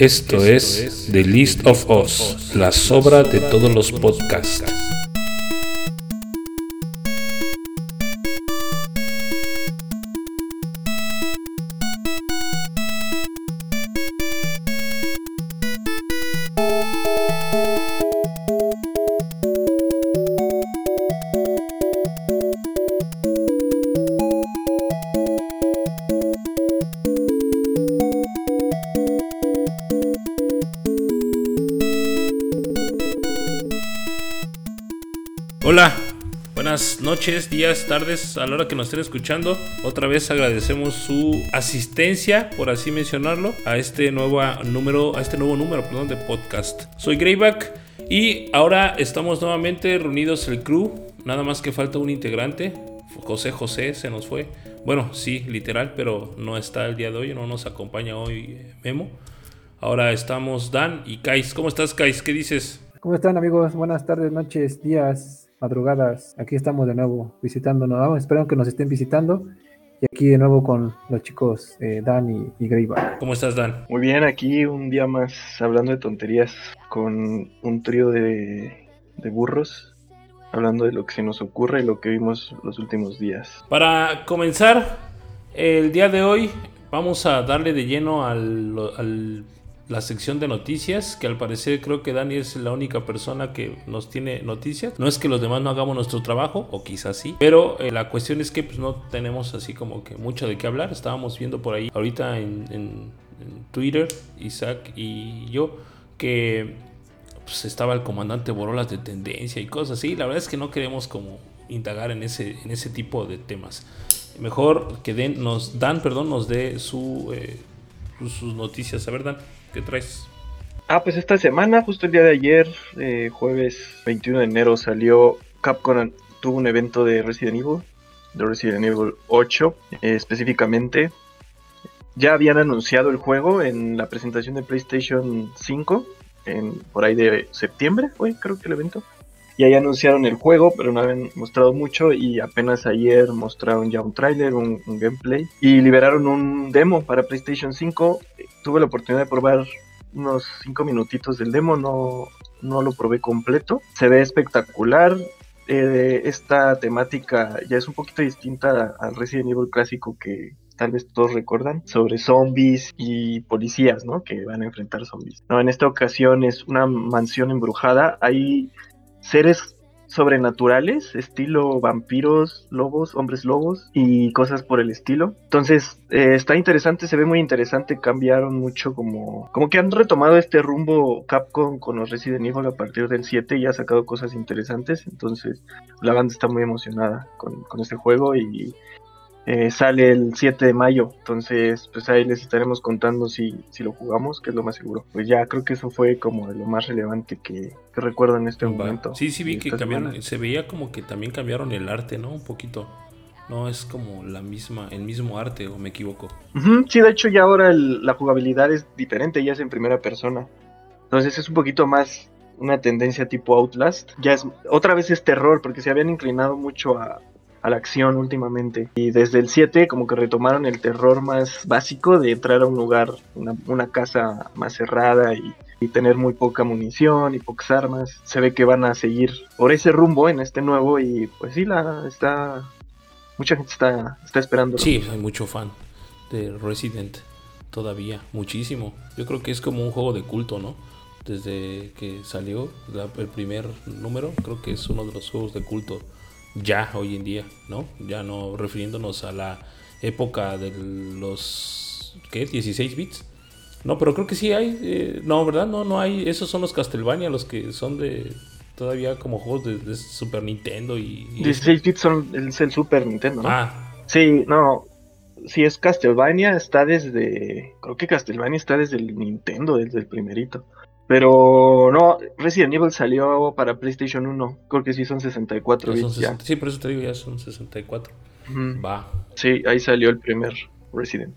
Esto es The List of Us, la sobra de todos los podcasts. Noches, días, tardes, a la hora que nos estén escuchando. Otra vez agradecemos su asistencia, por así mencionarlo, a este nuevo número, a este nuevo número, perdón, de podcast. Soy Greyback y ahora estamos nuevamente reunidos el crew. Nada más que falta un integrante. José José se nos fue. Bueno, sí, literal, pero no está el día de hoy, no nos acompaña hoy eh, Memo. Ahora estamos Dan y Kais. ¿Cómo estás, Kais? ¿Qué dices? ¿Cómo están amigos? Buenas tardes, noches, días, madrugadas. Aquí estamos de nuevo visitándonos. Espero que nos estén visitando. Y aquí de nuevo con los chicos eh, Dan y, y Greyback. ¿Cómo estás, Dan? Muy bien, aquí un día más hablando de tonterías con un trío de, de burros, hablando de lo que se nos ocurre y lo que vimos los últimos días. Para comenzar, el día de hoy vamos a darle de lleno al, al la sección de noticias, que al parecer creo que Dani es la única persona que nos tiene noticias. No es que los demás no hagamos nuestro trabajo, o quizás sí, pero eh, la cuestión es que pues, no tenemos así como que mucho de qué hablar. Estábamos viendo por ahí ahorita en, Twitter, Isaac y yo, que pues, estaba el comandante Borolas de tendencia y cosas así. La verdad es que no queremos como indagar en ese, en ese tipo de temas. Mejor que den, nos dan, perdón, nos dé su, eh, sus noticias. A ver, Dan. ¿Qué traes? Ah, pues esta semana, justo el día de ayer, eh, jueves 21 de enero, salió Capcom, tuvo un evento de Resident Evil, de Resident Evil 8 eh, específicamente. Ya habían anunciado el juego en la presentación de PlayStation 5, en, por ahí de septiembre fue creo que el evento. Y ahí anunciaron el juego, pero no habían mostrado mucho y apenas ayer mostraron ya un tráiler, un, gameplay y liberaron un demo para PlayStation 5. Tuve la oportunidad de probar unos 5 minutitos del demo, no, no lo probé completo. Se ve espectacular. Eh, esta temática ya es un poquito distinta al Resident Evil clásico que tal vez todos recuerdan, sobre zombies y policías, ¿no? Que van a enfrentar zombies. No, en esta ocasión es una mansión embrujada. Hay seres sobrenaturales, estilo vampiros, lobos, hombres lobos y cosas por el estilo. Entonces, eh, está interesante, se ve muy interesante, cambiaron mucho como como que han retomado este rumbo Capcom con los Resident Evil a partir del 7 y ha sacado cosas interesantes, entonces la banda está muy emocionada con, con este juego y eh, sale el 7 de mayo, entonces pues ahí les estaremos contando si, si lo jugamos, que es lo más seguro. Pues ya creo que eso fue como lo más relevante que, que recuerdo en este Va. momento. Sí, sí vi que cambiaron, se veía como que también cambiaron el arte, ¿no? Un poquito. No es como la misma, el mismo arte, o me equivoco. Uh -huh, sí, de hecho ya ahora el, la jugabilidad es diferente, ya es en primera persona. Entonces es un poquito más una tendencia tipo Outlast. Ya es otra vez es terror, porque se habían inclinado mucho a, a la acción últimamente. Y desde el 7 como que retomaron el terror más básico de entrar a un lugar, una, casa más cerrada y, y, tener muy poca munición y pocas armas. Se ve que van a seguir por ese rumbo en este nuevo y pues sí, la está... Mucha gente está, está esperando. Sí, hay mucho fan de Resident todavía, muchísimo. Yo creo que es como un juego de culto, ¿no? Desde que salió el primer número, creo que es uno de los juegos de culto ya hoy en día, ¿no? Ya no refiriéndonos a la época de los ¿qué? 16 bits. No, pero creo que sí hay, eh, no, ¿verdad? No, no hay, esos son los Castlevania, los que son de todavía como juegos de, de Super Nintendo y, y 16 bits son es el Super Nintendo, ¿no? Ah. Sí, no, si es Castlevania está desde, creo que Castlevania está desde el Nintendo, desde el primerito. Pero no, Resident Evil salió para PlayStation 1. Creo que sí son 64 bits. Ya. Sí, por eso te digo, ya son 64. Mm. Va. Sí, ahí salió el primer Resident.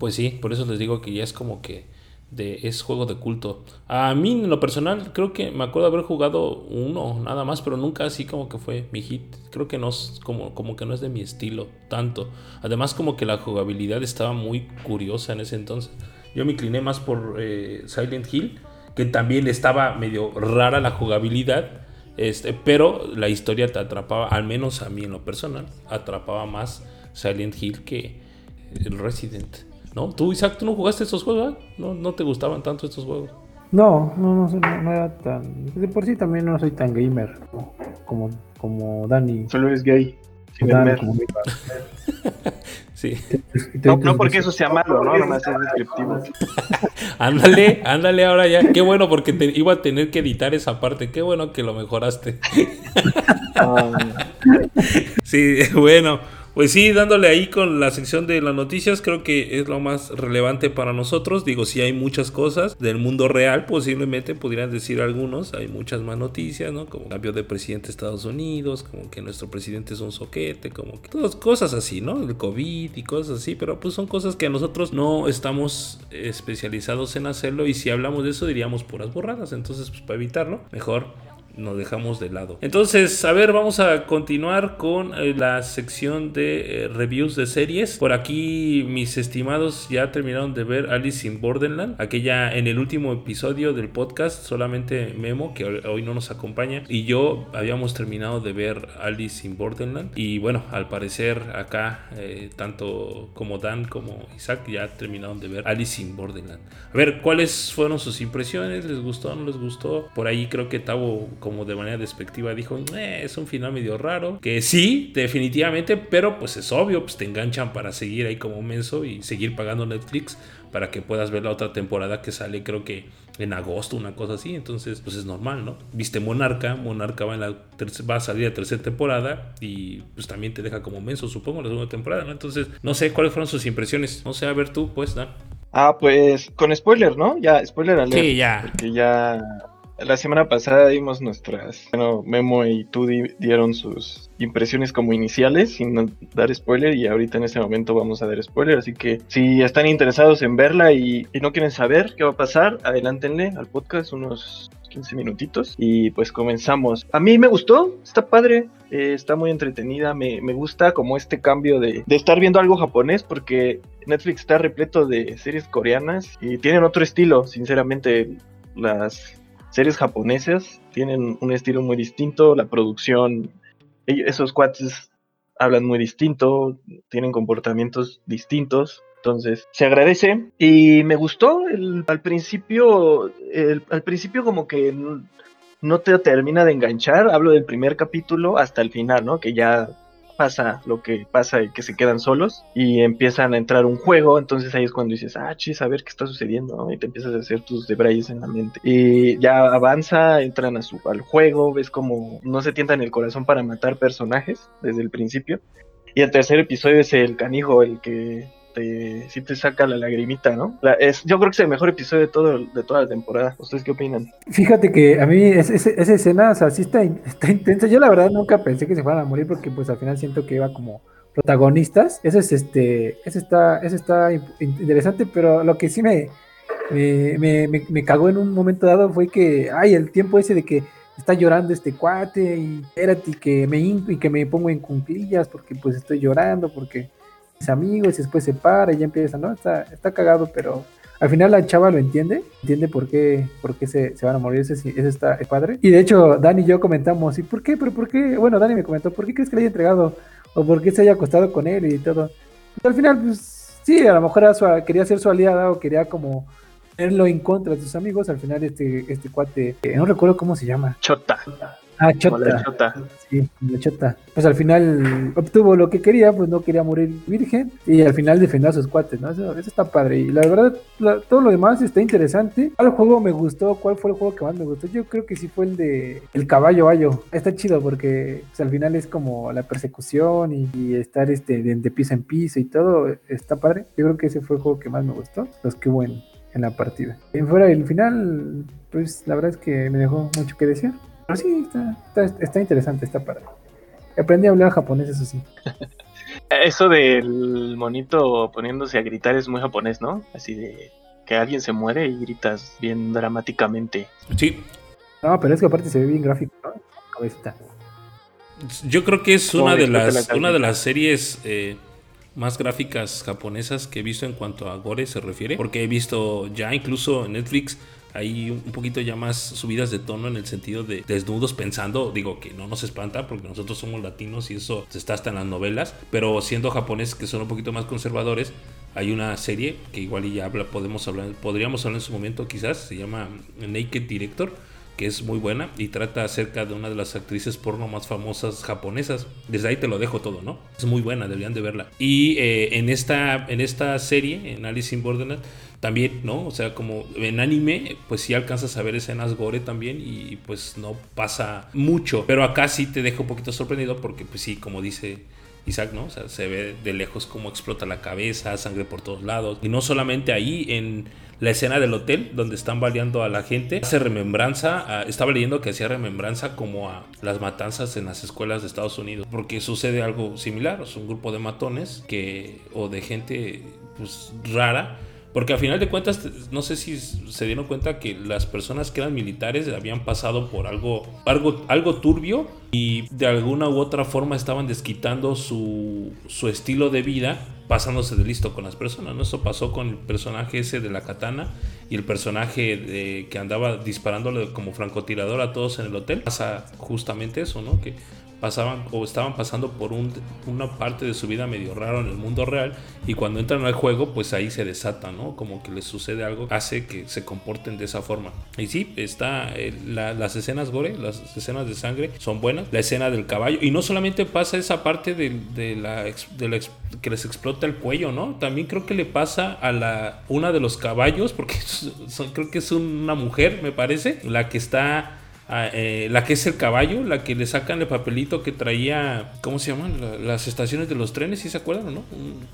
Pues sí, por eso les digo que ya es como que de, es juego de culto. A mí, en lo personal, creo que me acuerdo haber jugado uno nada más, pero nunca así como que fue mi hit. Creo que no es como, como que no es de mi estilo tanto. Además, como que la jugabilidad estaba muy curiosa en ese entonces. yo me incliné más por eh, Silent Hill, que también estaba medio rara la jugabilidad, este, pero la historia te atrapaba, al menos a mí en lo personal, atrapaba más Silent Hill que el Resident. ¿No? ¿Tú, Isaac, tú no jugaste estos juegos? ¿No, ¿No te gustaban tanto estos juegos? No, no, no, no, era tan. De por sí también no soy tan gamer como, como Dani. Solo eres gay. Sí. No, no porque eso sea malo, ¿no? Nomás es descriptivo. ándale, ándale ahora ya. Qué bueno porque te iba a tener que editar esa parte. Qué bueno que lo mejoraste. Ah, Sí, bueno. Pues sí, dándole ahí con la sección de las noticias, creo que es lo más relevante para nosotros. Digo, si hay muchas cosas del mundo real, posiblemente podrían decir algunos. Hay muchas más noticias, ¿no? Como cambio de presidente de Estados Unidos, como que nuestro presidente es un soquete, como que todas cosas así, ¿no? El COVID y cosas así, pero pues son cosas que nosotros no estamos especializados en hacerlo. Y si hablamos de eso, diríamos puras borradas. Entonces, pues para evitarlo, mejor nos dejamos de lado. Entonces, a ver, vamos a continuar con eh, la sección de eh, reviews de series. Por aquí, mis estimados ya terminaron de ver Alice in Borderland. Aquella en el último episodio del podcast, solamente Memo, que hoy no nos acompaña, y yo habíamos terminado de ver Alice in Borderland. Y bueno, al parecer acá, eh, tanto como Dan como Isaac ya terminaron de ver Alice in Borderland. A ver, ¿cuáles fueron sus impresiones? ¿Les gustó? ¿No les gustó? Por ahí creo que Tavo como de manera despectiva dijo, eh, es un final medio raro. Que sí, definitivamente, pero pues es obvio, pues te enganchan para seguir ahí como menso y seguir pagando Netflix para que puedas ver la otra temporada que sale creo que en agosto, una cosa así. Entonces, pues es normal, ¿no? Viste Monarca, Monarca va, en la va a salir la tercera temporada y pues también te deja como menso, supongo, la segunda temporada, ¿no? Entonces, no sé cuáles fueron sus impresiones. No sé, a ver tú, pues, Dan. Ah, pues con spoiler, ¿no? Ya, spoiler alert. Sí, ya. Porque ya la semana pasada dimos nuestras. Bueno, Memo y tú di- dieron sus impresiones como iniciales sin dar spoiler. Y ahorita en este momento vamos a dar spoiler. Así que si están interesados en verla y, y no quieren saber qué va a pasar, adelántenle al podcast unos 15 minutitos. Y pues comenzamos. A mí me gustó, está padre. eh, está muy entretenida, me, me gusta como este cambio de, de estar viendo algo japonés porque Netflix está repleto de series coreanas y tienen otro estilo, sinceramente las series japonesas tienen un estilo muy distinto, la producción, esos cuates hablan muy distinto, tienen comportamientos distintos, entonces se agradece y me gustó el- al principio, el- al principio como que no te termina de enganchar, hablo del primer capítulo hasta el final, ¿no? Que ya pasa lo que pasa y que se quedan solos y empiezan a entrar un juego, entonces ahí es cuando dices, ah, chis, a ver qué está sucediendo, ¿no? Y te empiezas a hacer tus debrayes en la mente. Y ya avanza, entran a su, al juego, ves como no se tientan el corazón para matar personajes desde el principio. Y el tercer episodio es el canijo, el que te, te saca la lagrimita, ¿no? La- es, yo creo que es el mejor episodio de, todo, de toda la temporada. ¿Ustedes qué opinan? Fíjate que a mí es- es- esa escena, o sea, sí está, in- está intensa. Yo la verdad nunca pensé que se fueran a morir porque pues al final siento que iba como protagonistas. Eso es este, eso está, eso está in- interesante, pero lo que sí me, me, me, me- me cagó en un momento dado fue que, ay, el tiempo ese de que está llorando este cuate y espérate que me y que me pongo en cunclillas porque pues estoy llorando porque mis amigos y después se para y ya empieza, ¿no? Está, está cagado, pero al final la chava lo entiende, entiende por qué, por qué se, se van a morir, ese, ese está es padre. Y de hecho, Dani y yo comentamos, ¿y por qué? ¿Pero por qué? Bueno, Dani me comentó, ¿por qué crees que le haya entregado? ¿O por qué se haya acostado con él y todo? Y al final, pues sí, a lo mejor era su- quería ser su aliada o quería como tenerlo en contra de sus amigos. Al final, este, este cuate, eh, no recuerdo cómo se llama. Chota. Ah, como la Chota. chota. Sí, la chota. Pues al final obtuvo lo que quería, pues no quería morir virgen y al final defendió a sus cuates, ¿no? Eso, eso está padre. Y la verdad, la- todo lo demás está interesante. ¿Cuál juego me gustó? ¿Cuál fue el juego que más me gustó? Yo creo que sí fue el de El Caballo Bayo. Está chido porque pues, al final es como la persecución y, y estar este, de, de piso en piso y todo. Está padre. Yo creo que ese fue el juego que más me gustó. Los que hubo en, en la partida. En fuera del final, pues la verdad es que me dejó mucho que desear. Pero sí, está, está, está interesante, está padre. Aprendí a hablar japonés, eso sí. Eso del monito poniéndose a gritar es muy japonés, ¿no? Así de que alguien se muere y gritas bien dramáticamente. Sí, No, pero es que aparte se ve bien gráfico, ¿no? Cabecita. yo creo que es una de la las, carne. una de las series eh, más gráficas japonesas que he visto en cuanto a gore se refiere, porque he visto ya incluso en Netflix hay un poquito ya más subidas de tono en el sentido de desnudos pensando, digo que no nos espanta porque nosotros somos latinos y eso está hasta en las novelas, pero siendo japoneses que son un poquito más conservadores, hay una serie que igual ya habla, podemos hablar, podríamos hablar en su momento quizás, se llama Naked Director, que es muy buena y trata acerca de una de las actrices porno más famosas japonesas. Desde ahí te lo dejo todo, ¿no? Es muy buena, deberían de verla. Y eh, en, esta, en esta serie, en Alice in Borderland, también, ¿no? O sea, como en anime, pues sí alcanzas a ver escenas gore también y pues no pasa mucho. Pero acá sí te dejo un poquito sorprendido porque pues sí, como dice Isaac, ¿no? O sea, se ve de lejos cómo explota la cabeza, sangre por todos lados. Y no solamente ahí, en la escena del hotel donde están baleando a la gente, hace remembranza, estaba leyendo que hacía remembranza como a las matanzas en las escuelas de Estados Unidos, porque sucede algo similar, es un grupo de matones que, o de gente pues rara, porque al final de cuentas, no sé si se dieron cuenta que las personas que eran militares habían pasado por algo, algo, algo turbio y de alguna u otra forma estaban desquitando su, su estilo de vida pasándose de listo con las personas. ¿no? Eso pasó con el personaje ese de la katana y el personaje de, que andaba disparándole como francotirador a todos en el hotel. Pasa justamente eso, ¿no? Que pasaban o estaban pasando por una parte de su vida medio raro en el mundo real y cuando entran al juego pues ahí se desata, ¿no? Como que les sucede algo, hace que se comporten de esa forma. Y sí, está eh, las escenas gore, las escenas de sangre son buenas, la escena del caballo y no solamente pasa esa parte de, la, que les explota el cuello, ¿no? También creo que le pasa a una de los caballos porque creo que es una mujer, me parece, la que está eh, la que es el caballo, la que le sacan el papelito que traía, ¿cómo se llaman? las estaciones de los trenes, ¿sí se acuerdan o no?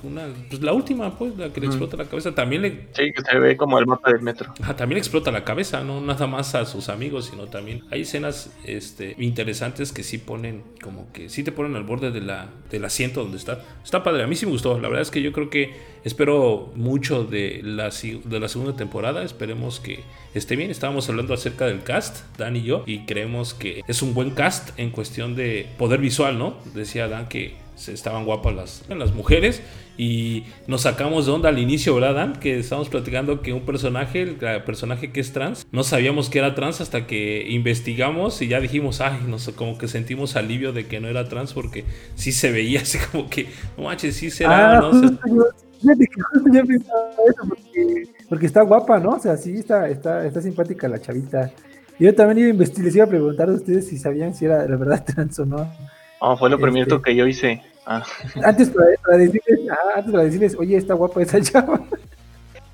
Una, pues la última, pues, la que le explota la cabeza, también le... Sí, que se ve como el mapa del metro. también le explota la cabeza, no nada más a sus amigos, sino también hay escenas este, interesantes que sí ponen, como que sí te ponen al borde de la, del asiento donde está. Está padre, a mí sí me gustó, la verdad es que yo creo que espero mucho de la, de la segunda temporada, esperemos que esté bien, estábamos hablando acerca del cast, Dan y yo, y creemos que es un buen cast en cuestión de poder visual, ¿no? Decía Dan que estaban guapas las, las mujeres y nos sacamos de onda al inicio, ¿verdad, Dan? Que estábamos platicando que un personaje, el personaje que es trans, no sabíamos que era trans hasta que investigamos y ya dijimos, ay, no sé, como que sentimos alivio de que no era trans porque sí se veía así como que, no manches, sí será, ah, ¿no? Porque, porque, está guapa, ¿no? O sea, sí está, está, está simpática la chavita. Yo también iba a investigar, les iba a preguntar a ustedes si sabían si era la verdad trans o no. Oh, fue lo este, primero que yo hice. Ah. Antes, para, decirles, ah, antes para decirles, oye, está guapa esa chava.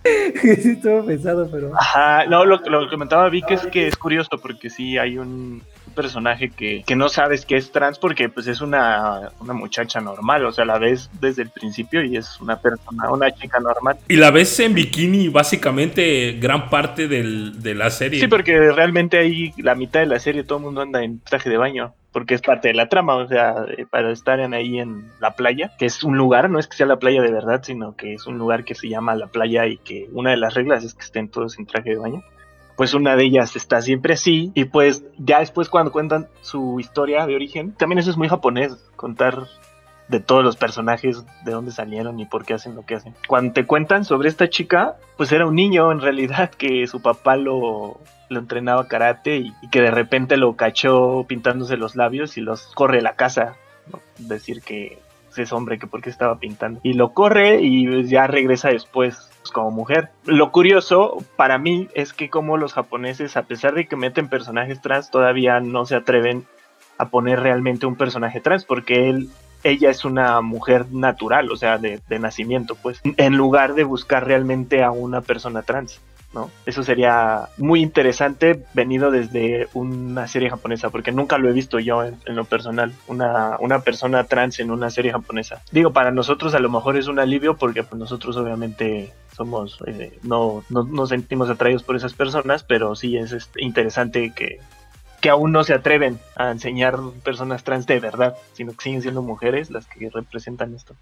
sí, estuvo pensado, pero. Ajá, no, lo, lo que comentaba Vic es que es curioso porque sí hay un, personaje que, que, no sabes que es trans porque pues es una, una, muchacha normal, o sea, la ves desde el principio y es una persona, una chica normal. Y la ves en bikini básicamente gran parte del, de la serie. Sí, porque realmente ahí la mitad de la serie todo el mundo anda en traje de baño porque es parte de la trama, o sea, eh, para estar en ahí en la playa, que es un lugar, no es que sea la playa de verdad, sino que es un lugar que se llama la playa y que una de las reglas es que estén todos en traje de baño pues una de ellas está siempre así y pues ya después cuando cuentan su historia de origen, también eso es muy japonés, contar de todos los personajes, de dónde salieron y por qué hacen lo que hacen. Cuando te cuentan sobre esta chica, pues era un niño en realidad que su papá lo, lo entrenaba karate y, que de repente lo cachó pintándose los labios y los corre a la casa. Decir que es hombre, que porque estaba pintando. Y lo corre y ya regresa después pues, como mujer. Lo curioso para mí es que como los japoneses, a pesar de que meten personajes trans, todavía no se atreven a poner realmente un personaje trans, porque él, ella es una mujer natural, o sea, de, de nacimiento, pues, en lugar de buscar realmente a una persona trans. ¿No? Eso sería muy interesante venido desde una serie japonesa, porque nunca lo he visto yo en, lo personal, una, una, persona trans en una serie japonesa. Digo, para nosotros a lo mejor es un alivio porque pues, nosotros obviamente somos, eh, no, no nos sentimos atraídos por esas personas, pero sí es este, interesante que, que aún no se atreven a enseñar personas trans de verdad, sino que siguen siendo mujeres las que representan esto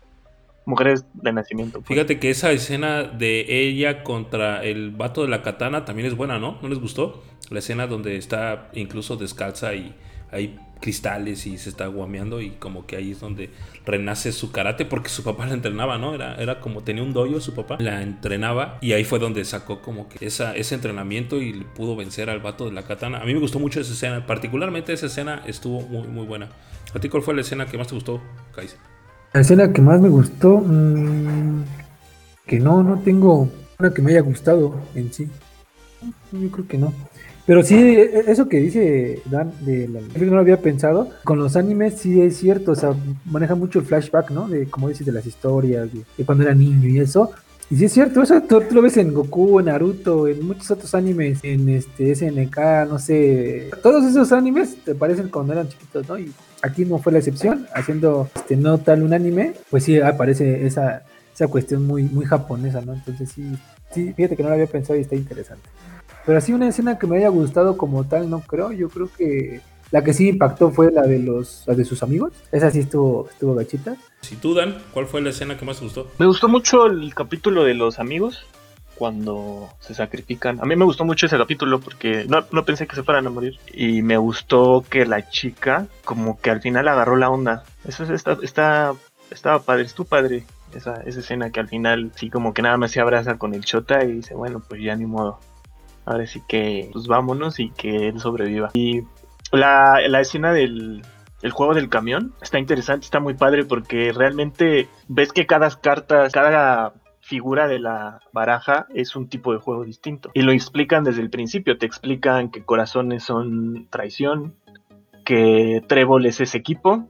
mujeres de nacimiento. Pues. Fíjate que esa escena de ella contra el vato de la katana también es buena, ¿no? ¿No les gustó? La escena donde está incluso descalza y hay cristales y se está guameando y como que ahí es donde renace su karate porque su papá la entrenaba, ¿no? Era, era como tenía un doyo su papá, la entrenaba y ahí fue donde sacó como que esa, ese entrenamiento y pudo vencer al vato de la katana. A mí me gustó mucho esa escena, particularmente esa escena estuvo muy, muy buena. ¿A ti cuál fue la escena que más te gustó, Kaiser? La escena que más me gustó, mmm, que no, no tengo una que me haya gustado en sí. Yo creo que no. Pero sí, e, eso que dice Dan, de la, no lo había pensado, con los animes sí es cierto, o sea, maneja mucho el flashback, ¿no? De, como dices, de las historias, de, cuando era niño y eso. Y sí es cierto, eso tú, lo ves en Goku, en Naruto, en muchos otros animes, en este SNK, no sé, todos esos animes te parecen cuando eran chiquitos, ¿no? Y aquí no fue la excepción, haciendo este no tal un anime, pues sí aparece esa, esa cuestión muy, muy japonesa, ¿no? Entonces sí, sí, fíjate que no lo había pensado y está interesante. Pero así una escena que me haya gustado como tal, no creo. Yo creo que la que sí impactó fue la de los de sus amigos. Esa sí estuvo, estuvo gachita. Si tú, Dan, ¿cuál fue la escena que más te gustó? Me gustó mucho el capítulo de los amigos cuando se sacrifican. A mí me gustó mucho ese capítulo porque no, no pensé que se fueran a morir. Y me gustó que la chica como que al final agarró la onda. Eso está, está, estaba padre, estuvo padre. Esa, esa escena que al final sí como que nada más se abraza con el chota y dice, bueno, pues ya ni modo ahora sí que pues vámonos y que él sobreviva. Y la, escena del el juego del camión está interesante, está muy padre porque realmente ves que cada carta, cada figura de la baraja es un tipo de juego distinto. Y lo explican desde el principio, te explican que corazones son traición, que trébol es equipo,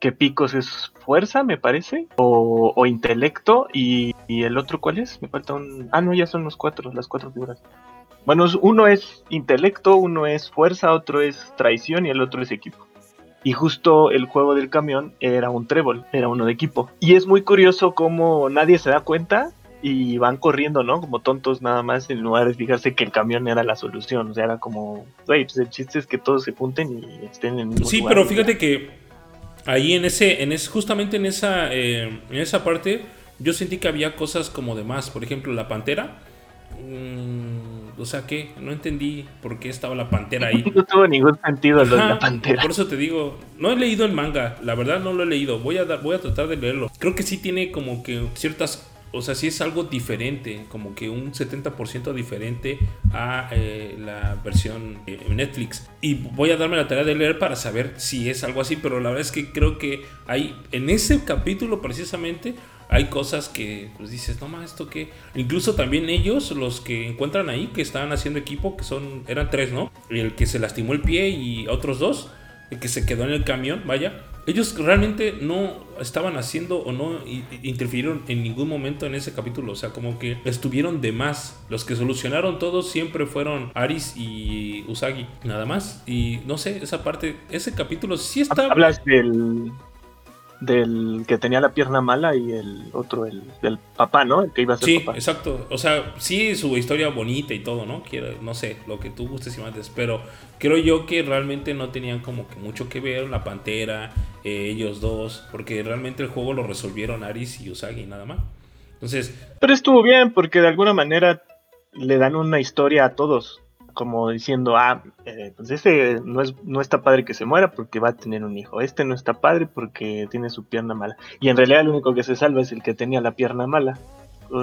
que picos es fuerza, me parece, o, o intelecto, y, y, el otro cuál es? Me falta un... Ah, no, ya son los cuatro, las cuatro figuras. Bueno, uno es intelecto, uno es fuerza, otro es traición y el otro es equipo. Y justo el juego del camión era un trébol, era uno de equipo. Y es muy curioso cómo nadie se da cuenta y van corriendo, ¿no? Como tontos nada más, en lugar de fijarse que el camión era la solución. O sea, era como, güey, pues el chiste es que todos se junten y estén en el mismo Sí, pero fíjate que ahí en ese, en ese, justamente en esa, eh, en esa parte, yo sentí que había cosas como de más. Por ejemplo, la pantera. Mmm, o sea, ¿qué? No entendí por qué estaba la pantera ahí. No tuvo ningún sentido lo de la pantera. Por eso te digo, no he leído el manga, la verdad no lo he leído. Voy a, dar, voy a tratar de leerlo. Creo que sí tiene como que ciertas o sea, sí es algo diferente, como que un 70% diferente a eh, la versión de Netflix. Y voy a darme la tarea de leer para saber si es algo así, pero la verdad es que creo que hay en ese capítulo precisamente hay cosas que pues dices, no más, esto que. Incluso también ellos, los que encuentran ahí, que estaban haciendo equipo, que son, eran tres, ¿no? El que se lastimó el pie y otros dos, el que se quedó en el camión, vaya. Ellos realmente no estaban haciendo o no interfirieron en ningún momento en ese capítulo. O sea, como que estuvieron de más. Los que solucionaron todo siempre fueron Aris y Usagi, nada más. Y no sé, esa parte, ese capítulo sí está. Hablas del, del que tenía la pierna mala y el otro, el del papá, ¿no? El que iba a ser sí, exacto. O sea, sí, su historia bonita y todo, ¿no? Quiero, no sé, lo que tú gustes y mandes, pero creo yo que realmente no tenían como que mucho que ver la pantera, eh, ellos dos, porque realmente el juego lo resolvieron Aris y Usagi, nada más. Entonces. Pero estuvo bien, porque de alguna manera le dan una historia a todos como diciendo, ah, eh, pues ese no, es, no está padre que se muera porque va a tener un hijo, este no está padre porque tiene su pierna mala. Y en realidad el único que se salva es el que tenía la pierna mala,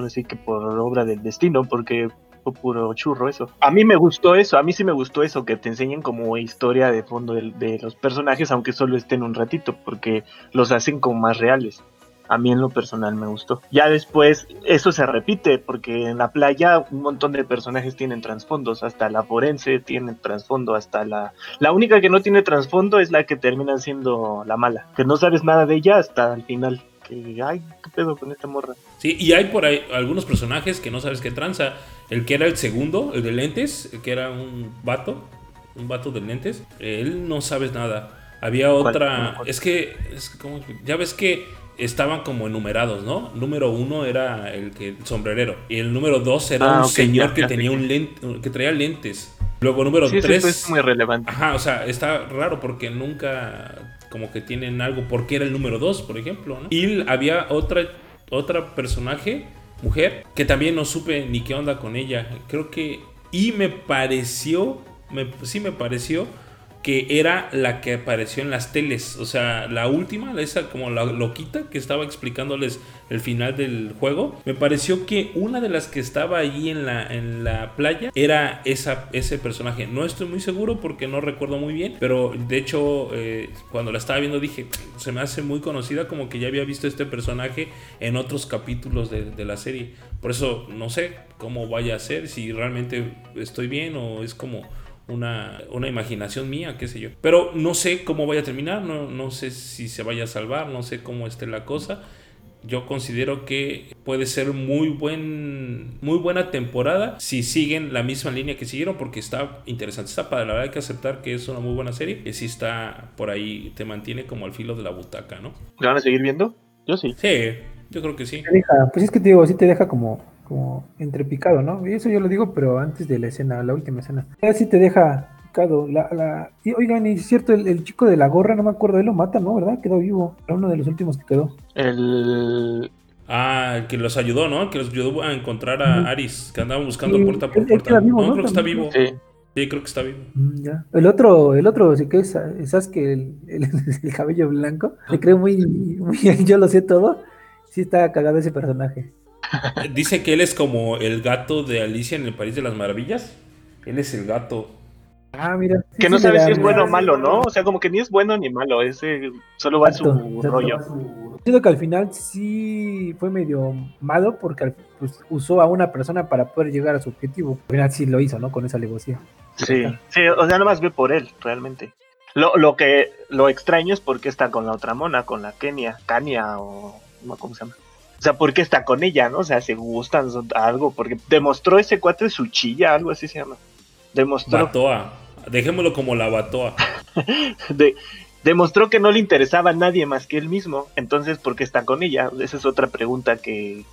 decir que por obra del destino, porque fue puro churro eso. A mí me gustó eso, a mí sí me gustó eso, que te enseñen como historia de fondo de, de los personajes, aunque solo estén un ratito, porque los hacen como más reales a mí en lo personal me gustó. Ya después eso se repite porque en la playa un montón de personajes tienen trasfondos, hasta la forense tiene trasfondo, hasta la... La única que no tiene trasfondo es la que termina siendo la mala, que no sabes nada de ella hasta el final. Que, ay, qué pedo con esta morra. Sí, y hay por ahí algunos personajes que no sabes qué tranza. El que era el segundo, el de lentes, el que era un vato, un vato de lentes, él no sabes nada. Había otra, es que, es como, ya ves que estaban como enumerados, ¿no? Número uno era el que sombrerero y el número dos era ah, un señor que tenía un lente, que traía lentes. Luego número sí, tres es muy relevante. Ajá, o sea, está raro porque nunca como que tienen algo porque era el número dos, por ejemplo, ¿no? Y había otra otra personaje mujer que también no supe ni qué onda con ella. Creo que y me pareció, me, sí me pareció que era la que apareció en las teles. O sea, la última, esa como la loquita que estaba explicándoles el final del juego. Me pareció que una de las que estaba ahí en la, en la playa era esa, ese personaje. No estoy muy seguro porque no recuerdo muy bien. Pero de hecho, eh, cuando la estaba viendo dije, se me hace muy conocida como que ya había visto este personaje en otros capítulos de, de la serie. Por eso no sé cómo vaya a ser, si realmente estoy bien o es como una, una, imaginación mía, qué sé yo. Pero no sé cómo vaya a terminar, no, no sé si se vaya a salvar, no sé cómo esté la cosa. Yo considero que puede ser muy, buen, muy buena temporada si siguen la misma línea que siguieron, porque está interesante. Está para la verdad hay que aceptar que es una muy buena serie, que sí está por ahí, te mantiene como al filo de la butaca, ¿no? ¿La van a seguir viendo? Yo sí. Sí, yo creo que sí. pues es que te digo, sí te deja como como entrepicado, ¿no? Y eso yo lo digo, pero antes de la escena, la última escena. Así te deja picado. La, la... Y, oigan, y es cierto, el, chico de la gorra, no me acuerdo, él lo mata, ¿no? ¿Verdad? Quedó vivo. Era uno de los últimos que quedó. El. Ah, el que los ayudó, ¿no? Que los ayudó a encontrar a Aris, que andaban buscando puerta por puerta. Vivo, no, creo que está vivo. Sí. Sí, creo que está vivo. Mm, ya. El otro, el otro, sí que es, ¿sabes que el, el, cabello blanco? Se cree muy, muy, yo lo sé todo. Sí está cagado ese personaje. Dice que él es como el gato de Alicia en el País de las Maravillas. Él es el gato. Ah, mira. que no sabe si es bueno o malo, ¿no? O sea, como que ni es bueno ni malo, ese solo va su rollo. Siento que al final sí fue medio malo porque pues, usó a una persona para poder llegar a su objetivo. Al final sí lo hizo, ¿no? Con esa alevosía. Sí, sí, o sea, nomás ve por él, realmente. Lo, lo que lo extraño es porque está con la otra mona, con la Kenia, Kania o ¿cómo se llama? O sea, ¿por qué está con ella, no? O sea, se gustan algo, porque demostró ese cuate su chilla, algo así se llama. Demostró. Batoa. Dejémoslo como la batoa. de, demostró que no le interesaba a nadie más que él mismo. Entonces, ¿por qué está con ella? Esa es otra pregunta que,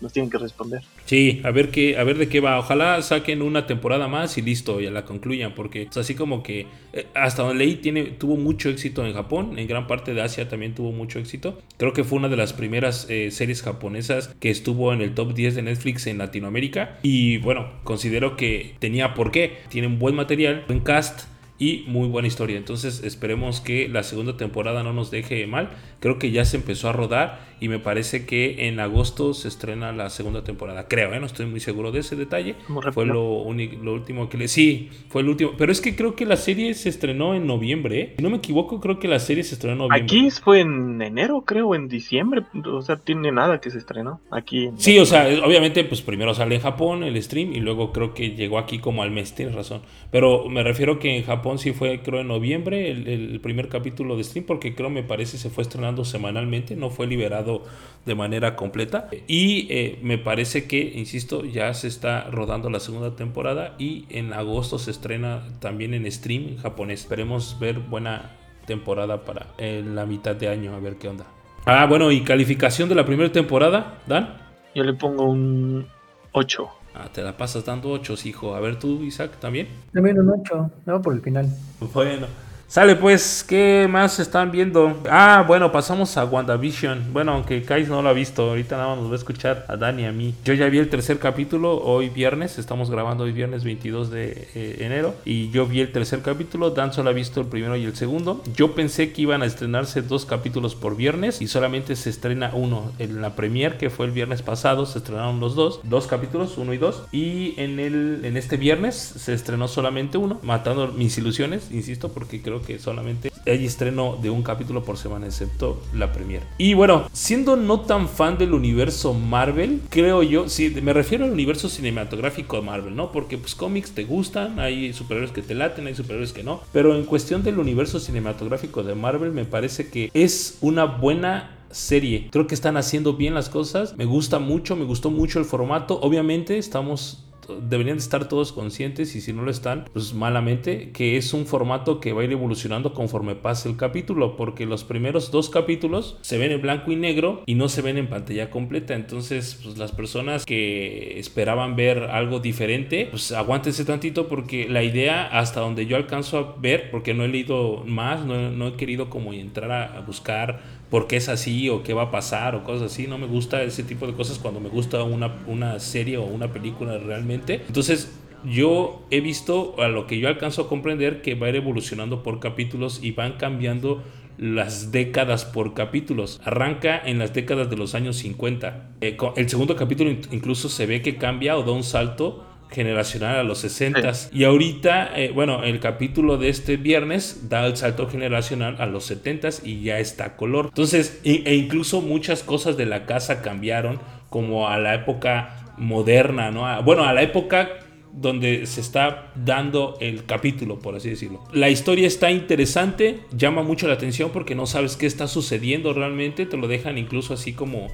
nos tienen que responder. Sí, a ver qué, a ver de qué va. Ojalá saquen una temporada más y listo, ya la concluyan, porque es así como que eh, hasta donde leí tiene, tuvo mucho éxito en Japón, en gran parte de Asia también tuvo mucho éxito. Creo que fue una de las primeras eh, series japonesas que estuvo en el top 10 de Netflix en Latinoamérica. Y bueno, considero que tenía por qué. Tiene un buen material, buen cast y muy buena historia. Entonces esperemos que la segunda temporada no nos deje mal. Creo que ya se empezó a rodar y me parece que en agosto se estrena la segunda temporada. Creo, ¿eh? no estoy muy seguro de ese detalle. Fue lo, lo último que le... Sí, fue el último. Pero es que creo que la serie se estrenó en noviembre. ¿eh? Si no me equivoco, creo que la serie se estrenó en noviembre. Aquí fue en enero, creo, en diciembre. O sea, tiene nada que se estrenó aquí. sí, o sea, obviamente, pues primero sale en Japón el stream y luego creo que llegó aquí como al mes, tienes razón. Pero me refiero que en Japón sí fue, creo, en noviembre el, el primer capítulo de stream porque creo, me parece, se fue estrenando semanalmente, no fue liberado de manera completa. Y eh, me parece que, insisto, ya se está rodando la segunda temporada y en agosto se estrena también en stream en japonés. Esperemos ver buena temporada para la mitad de año, a ver qué onda. Ah, bueno, y calificación de la primera temporada, Dan. Yo le pongo un 8. Ah, te la pasas dando 8, hijo. A ver tú, Isaac, también. También un 8, no por el final. Bueno. Sale pues, ¿qué más están viendo? Ah, bueno, pasamos a WandaVision. Bueno, aunque Kais no lo ha visto, ahorita nada más nos va a escuchar a Dani y a mí. Yo ya vi el tercer capítulo hoy viernes, estamos grabando hoy viernes 22 de eh, enero. Y yo vi el tercer capítulo, Dan solo ha visto el primero y el segundo. Yo pensé que iban a estrenarse dos capítulos por viernes y solamente se estrena uno. En la premier que fue el viernes pasado se estrenaron los dos, dos capítulos, uno y dos. Y en, el, en este viernes se estrenó solamente uno, matando mis ilusiones, insisto, porque creo que solamente hay estreno de un capítulo por semana, excepto la premier. Y bueno, siendo no tan fan del universo Marvel, creo yo, sí, me refiero al universo cinematográfico de Marvel, ¿no? Porque pues cómics te gustan, hay superhéroes que te laten, hay superhéroes que no. Pero en cuestión del universo cinematográfico de Marvel, me parece que es una buena serie. Creo que están haciendo bien las cosas. Me gusta mucho, me gustó mucho el formato. Obviamente estamos deberían estar todos conscientes y si no lo están, pues malamente, que es un formato que va a ir evolucionando conforme pase el capítulo, porque los primeros dos capítulos se ven en blanco y negro y no se ven en pantalla completa, entonces pues las personas que esperaban ver algo diferente, pues aguántense tantito porque la idea hasta donde yo alcanzo a ver, porque no he leído más, no, no he querido como entrar a buscar por qué es así o qué va a pasar o cosas así. No me gusta ese tipo de cosas cuando me gusta una, una serie o una película realmente. Entonces, yo he visto, a lo que yo alcanzo a comprender, que va a ir evolucionando por capítulos y van cambiando las décadas por capítulos. Arranca en las décadas de los años 50. Eh, el segundo capítulo incluso se ve que cambia o da un salto generacional a los 60 y ahorita eh, bueno el capítulo de este viernes da el salto generacional a los 70 y ya está color entonces e, incluso muchas cosas de la casa cambiaron como a la época moderna no bueno a la época donde se está dando el capítulo, por así decirlo. La historia está interesante, llama mucho la atención porque no sabes qué está sucediendo realmente, te lo dejan incluso así como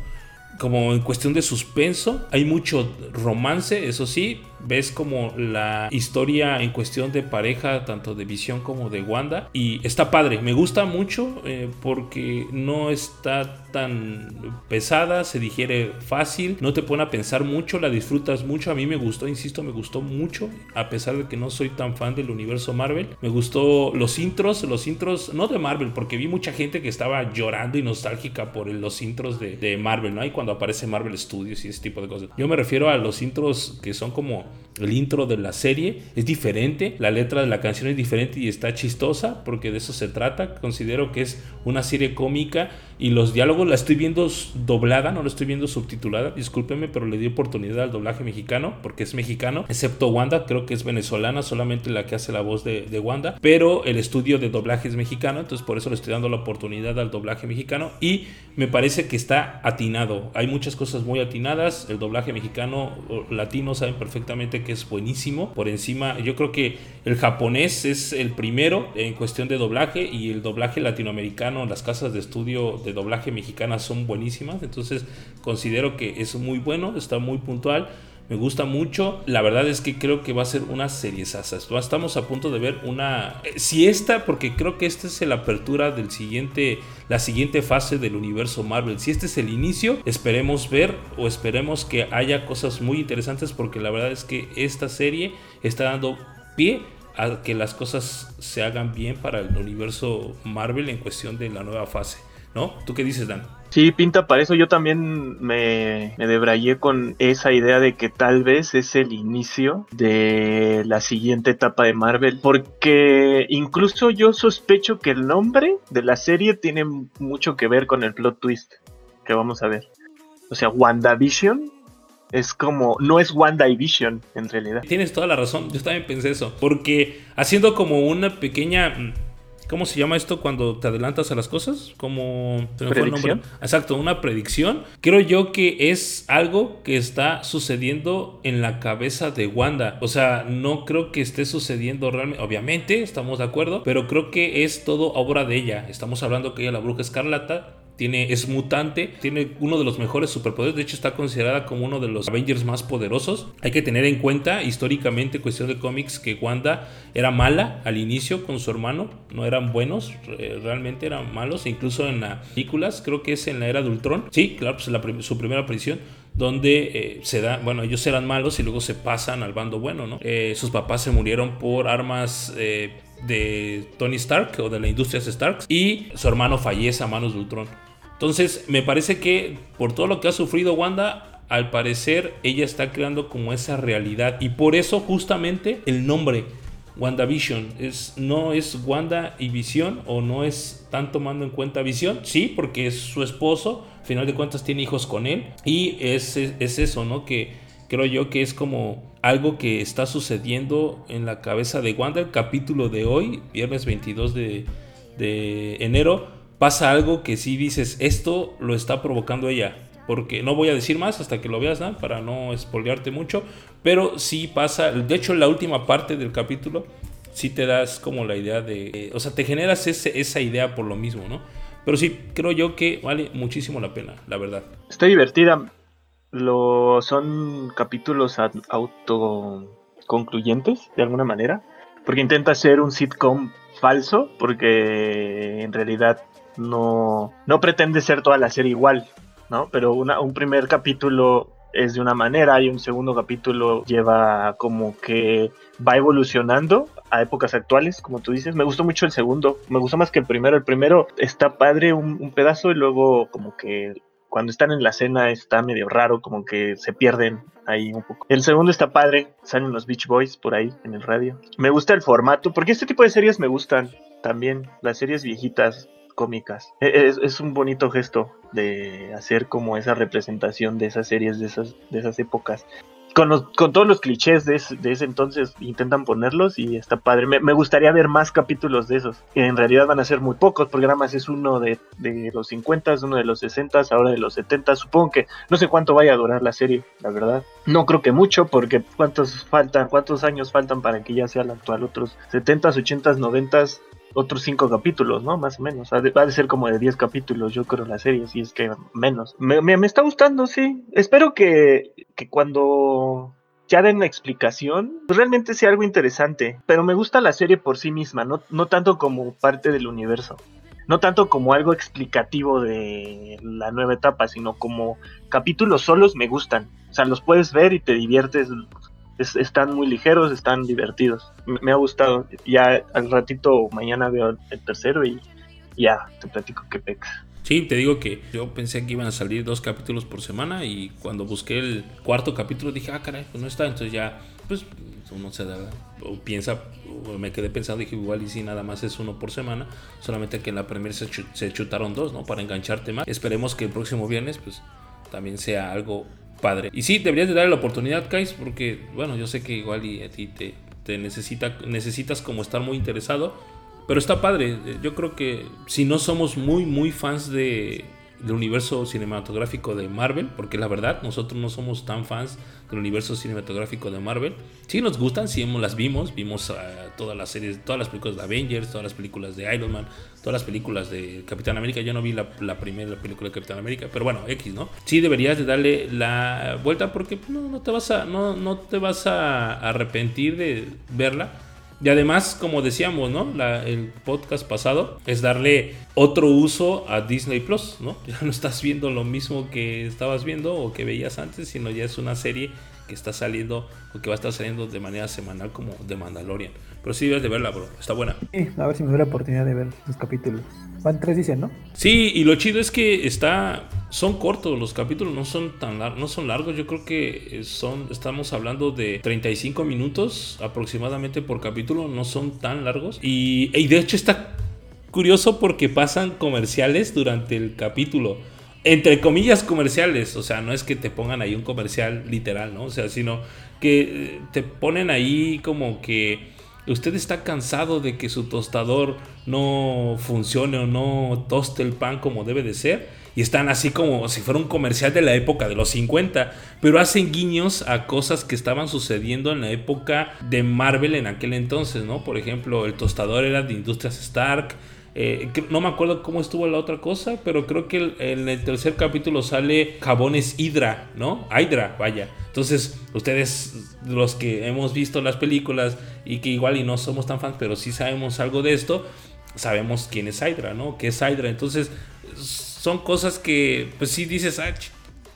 como en cuestión de suspenso. Hay mucho romance, eso sí. Ves como la historia en cuestión de pareja, tanto de Visión como de Wanda. Y está padre, me gusta mucho eh, porque no está tan pesada, se digiere fácil, no te pone a pensar mucho, la disfrutas mucho. A mí me gustó, insisto, me gustó mucho, a pesar de que no soy tan fan del universo Marvel. Me gustó los intros, los intros, no de Marvel, porque vi mucha gente que estaba llorando y nostálgica por los intros de, de Marvel, ¿no? Y cuando aparece Marvel Studios y ese tipo de cosas. Yo me refiero a los intros que son como el intro de la serie, es diferente, la letra de la canción es diferente y está chistosa, porque de eso se trata. Considero que es una serie cómica y los diálogos la estoy viendo doblada, no la estoy viendo subtitulada, discúlpeme, pero le di oportunidad al doblaje mexicano, porque es mexicano, excepto Wanda, creo que es venezolana, solamente la que hace la voz de, de Wanda, pero el estudio de doblaje es mexicano, entonces por eso le estoy dando la oportunidad al doblaje mexicano y me parece que está atinado. Hay muchas cosas muy atinadas. El doblaje mexicano latino saben perfectamente que es buenísimo. Por encima, yo creo que el japonés es el primero en cuestión de doblaje y el doblaje latinoamericano, las casas de estudio de doblaje mexicanas son buenísimas. Entonces considero que es muy bueno, está muy puntual. Me gusta mucho. La verdad es que creo que va a ser una serie sasas. Estamos a punto de ver una. Eh, si esta, porque creo que esta es la apertura del siguiente. La siguiente fase del universo Marvel. Si este es el inicio, esperemos ver o esperemos que haya cosas muy interesantes. Porque la verdad es que esta serie está dando pie a que las cosas se hagan bien para el universo Marvel en cuestión de la nueva fase. ¿No? ¿Tú qué dices, Dan? Sí, pinta para eso. Yo también me, me debrayé con esa idea de que tal vez es el inicio de la siguiente etapa de Marvel. Porque incluso yo sospecho que el nombre de la serie tiene mucho que ver con el plot twist que vamos a ver. O sea, WandaVision es como, no es Wanda y Vision en realidad. Tienes toda la razón, yo también pensé eso, porque haciendo como una pequeña ¿Cómo se llama esto cuando te adelantas a las cosas? Como. ¿Predicción? Exacto, una predicción. Creo yo que es algo que está sucediendo en la cabeza de Wanda. O sea, no creo que esté sucediendo realmente. Obviamente, estamos de acuerdo, pero creo que es todo obra de ella. Estamos hablando que ella, la bruja escarlata, tiene, es mutante, tiene uno de los mejores superpoderes, de hecho está considerada como uno de los Avengers más poderosos. Hay que tener en cuenta históricamente, cuestión de cómics, que Wanda era mala al inicio con su hermano, no eran buenos, realmente eran malos, incluso en las películas, creo que es en la era de Ultron, sí, claro, pues su primera aparición, donde eh, se da, bueno, ellos eran malos y luego se pasan al bando bueno, ¿no? Eh, sus papás se murieron por armas... Eh, de Tony Stark o de la industria Stark y su hermano fallece a manos de Ultron. Entonces, me parece que por todo lo que ha sufrido Wanda, al parecer ella está creando como esa realidad. Y por eso justamente el nombre WandaVision es, no es Wanda y Visión o no es tan tomando en cuenta Visión. Sí, porque es su esposo. Al final de cuentas tiene hijos con él. Y es, es eso, ¿no? Que creo yo que es como algo que está sucediendo en la cabeza de Wanda. El capítulo de hoy, viernes 22 de, de enero pasa algo que si dices, esto lo está provocando ella. Porque no voy a decir más hasta que lo veas, ¿no? para no espolearte mucho. Pero sí pasa, de hecho la última parte del capítulo, sí te das como la idea de, o sea, te generas esa idea por lo mismo, ¿no? Pero sí, creo yo que vale muchísimo la pena, la verdad. Está divertida. Lo, son capítulos autoconcluyentes, de alguna manera. Porque intenta ser un sitcom falso, porque en realidad no, no pretende ser toda la serie igual, ¿no? Pero un primer capítulo es de una manera y un segundo capítulo lleva como que va evolucionando a épocas actuales, como tú dices. Me gustó mucho el segundo, me gustó más que el primero. El primero está padre un, un pedazo y luego como que cuando están en la cena está medio raro, como que se pierden ahí un poco. El segundo está padre, salen los Beach Boys por ahí en el radio. Me gusta el formato, porque este tipo de series me gustan también, las series viejitas cómicas. E-, es, un bonito gesto de hacer como esa representación de esas series de esas, de esas épocas con, todos los clichés de ese, entonces intentan ponerlos y está padre. Me, gustaría ver más capítulos de esos. En realidad van a ser muy pocos, porque nada más es uno de, de los 50, uno de los 60, ahora de los 70. Supongo que no sé cuánto vaya a durar la serie, la verdad. No creo que mucho, porque cuántos faltan, cuántos años faltan para que ya sea la actual. Otros 70, 80, 90 otros cinco capítulos, ¿no? Más o menos. Va de ser como de 10 capítulos, yo creo, la serie, si es que menos. Me, me, está gustando, sí. Espero que, que cuando ya den la explicación, pues realmente sea algo interesante. Pero me gusta la serie por sí misma, no, no tanto como parte del universo. No tanto como algo explicativo de la nueva etapa, sino como capítulos solos me gustan. O sea, los puedes ver y te diviertes están muy ligeros, están divertidos. Me, ha gustado. Ya al ratito mañana veo el tercero y ya te platico qué peca. Sí, te digo que yo pensé que iban a salir dos capítulos por semana y cuando busqué el cuarto capítulo dije, ah, caray, pues no está. Entonces ya, pues uno se da, o piensa, o me quedé pensando, dije, igual y si nada más es uno por semana, solamente que en la primera se chutaron dos, ¿no? Para engancharte más. Esperemos que el próximo viernes, pues también sea algo padre. Y sí, deberías de darle la oportunidad, Kais, porque, bueno, yo sé que igual y a ti te, te necesita, necesitas como estar muy interesado. Pero está padre. Yo creo que si no somos muy, muy fans de, del universo cinematográfico de Marvel, porque la verdad nosotros no somos tan fans del universo cinematográfico de Marvel. Sí nos gustan, sí hemos, las vimos, vimos uh, todas las series, todas las películas de Avengers, todas las películas de Iron Man, todas las películas de Capitán América. Yo no vi la, primera película de Capitán América, pero bueno, X, ¿no? Sí deberías de darle la vuelta porque no, no te vas a no, no te vas a arrepentir de verla y además, como decíamos, ¿no? el podcast pasado es darle otro uso a Disney Plus, ¿no? Ya no estás viendo lo mismo que estabas viendo o que veías antes, sino ya es una serie que está saliendo o que va a estar saliendo de manera semanal como de Mandalorian. Pero sí debes de verla, bro. Está buena. Sí, a ver si me doy la oportunidad de ver los capítulos. Van tres, dicen, ¿no? Sí, y lo chido es que está. Son cortos los capítulos, no son tan largos, no son largos. Yo creo que son. Estamos hablando de 35 minutos aproximadamente por capítulo. No son tan largos. Y, y de hecho está curioso porque pasan comerciales durante el capítulo entre comillas comerciales, o sea, no es que te pongan ahí un comercial literal, ¿no? O sea, sino que eh, te ponen ahí como que usted está cansado de que su tostador no funcione o no toste el pan como debe de ser. Y están así como si fuera un comercial de la época de los 50, pero hacen guiños a cosas que estaban sucediendo en la época de Marvel en aquel entonces, ¿no? Por ejemplo, el tostador era de Industrias Stark, eh, no me acuerdo cómo estuvo la otra cosa, pero creo que en el tercer capítulo sale jabones Hydra, ¿no? Hydra, vaya. Entonces, ustedes, los que hemos visto las películas y que igual y no somos tan fans, pero sí sabemos algo de esto, sabemos quién es Hydra, ¿no? ¿Qué es Hydra? Entonces, son cosas que, pues sí dices, ah,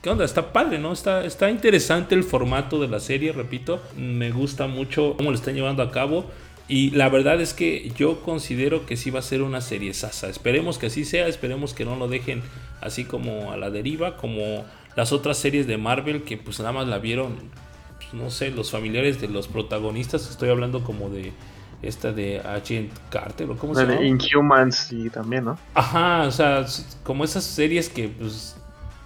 ¿qué onda? Está padre, ¿no? Está, está interesante el formato de la serie, repito. Me gusta mucho cómo lo están llevando a cabo. Y la verdad es que yo considero que sí va a ser una serie sasa. Esperemos que así sea, esperemos que no lo dejen así como a la deriva, como las otras series de Marvel que pues nada más la vieron, pues, no sé, los familiares de los protagonistas. Estoy hablando como de esta de Agent Carter o cómo se llama. Inhumans y también, ¿no? Ajá, o sea, como esas series que pues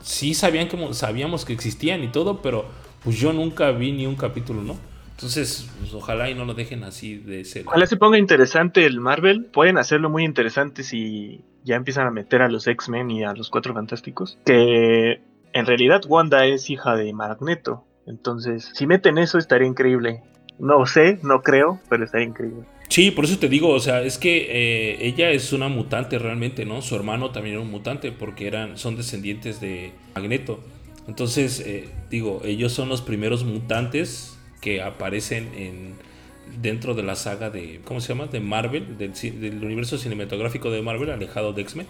sí sabían que sabíamos que existían y todo, pero pues yo nunca vi ni un capítulo, ¿no? Entonces, pues, ojalá y no lo dejen así de ser. Ojalá se ponga interesante el Marvel. Pueden hacerlo muy interesante si ya empiezan a meter a los X-Men y a los Cuatro Fantásticos. Que en realidad Wanda es hija de Magneto. Entonces, si meten eso, estaría increíble. No sé, no creo, pero estaría increíble. Sí, por eso te digo, o sea, es que eh, ella es una mutante realmente, ¿no? Su hermano también era un mutante porque eran, son descendientes de Magneto. Entonces, eh, digo, ellos son los primeros mutantes que aparecen en, dentro de la saga de, ¿cómo se llama? De Marvel, del, del universo cinematográfico de Marvel, alejado de X-Men.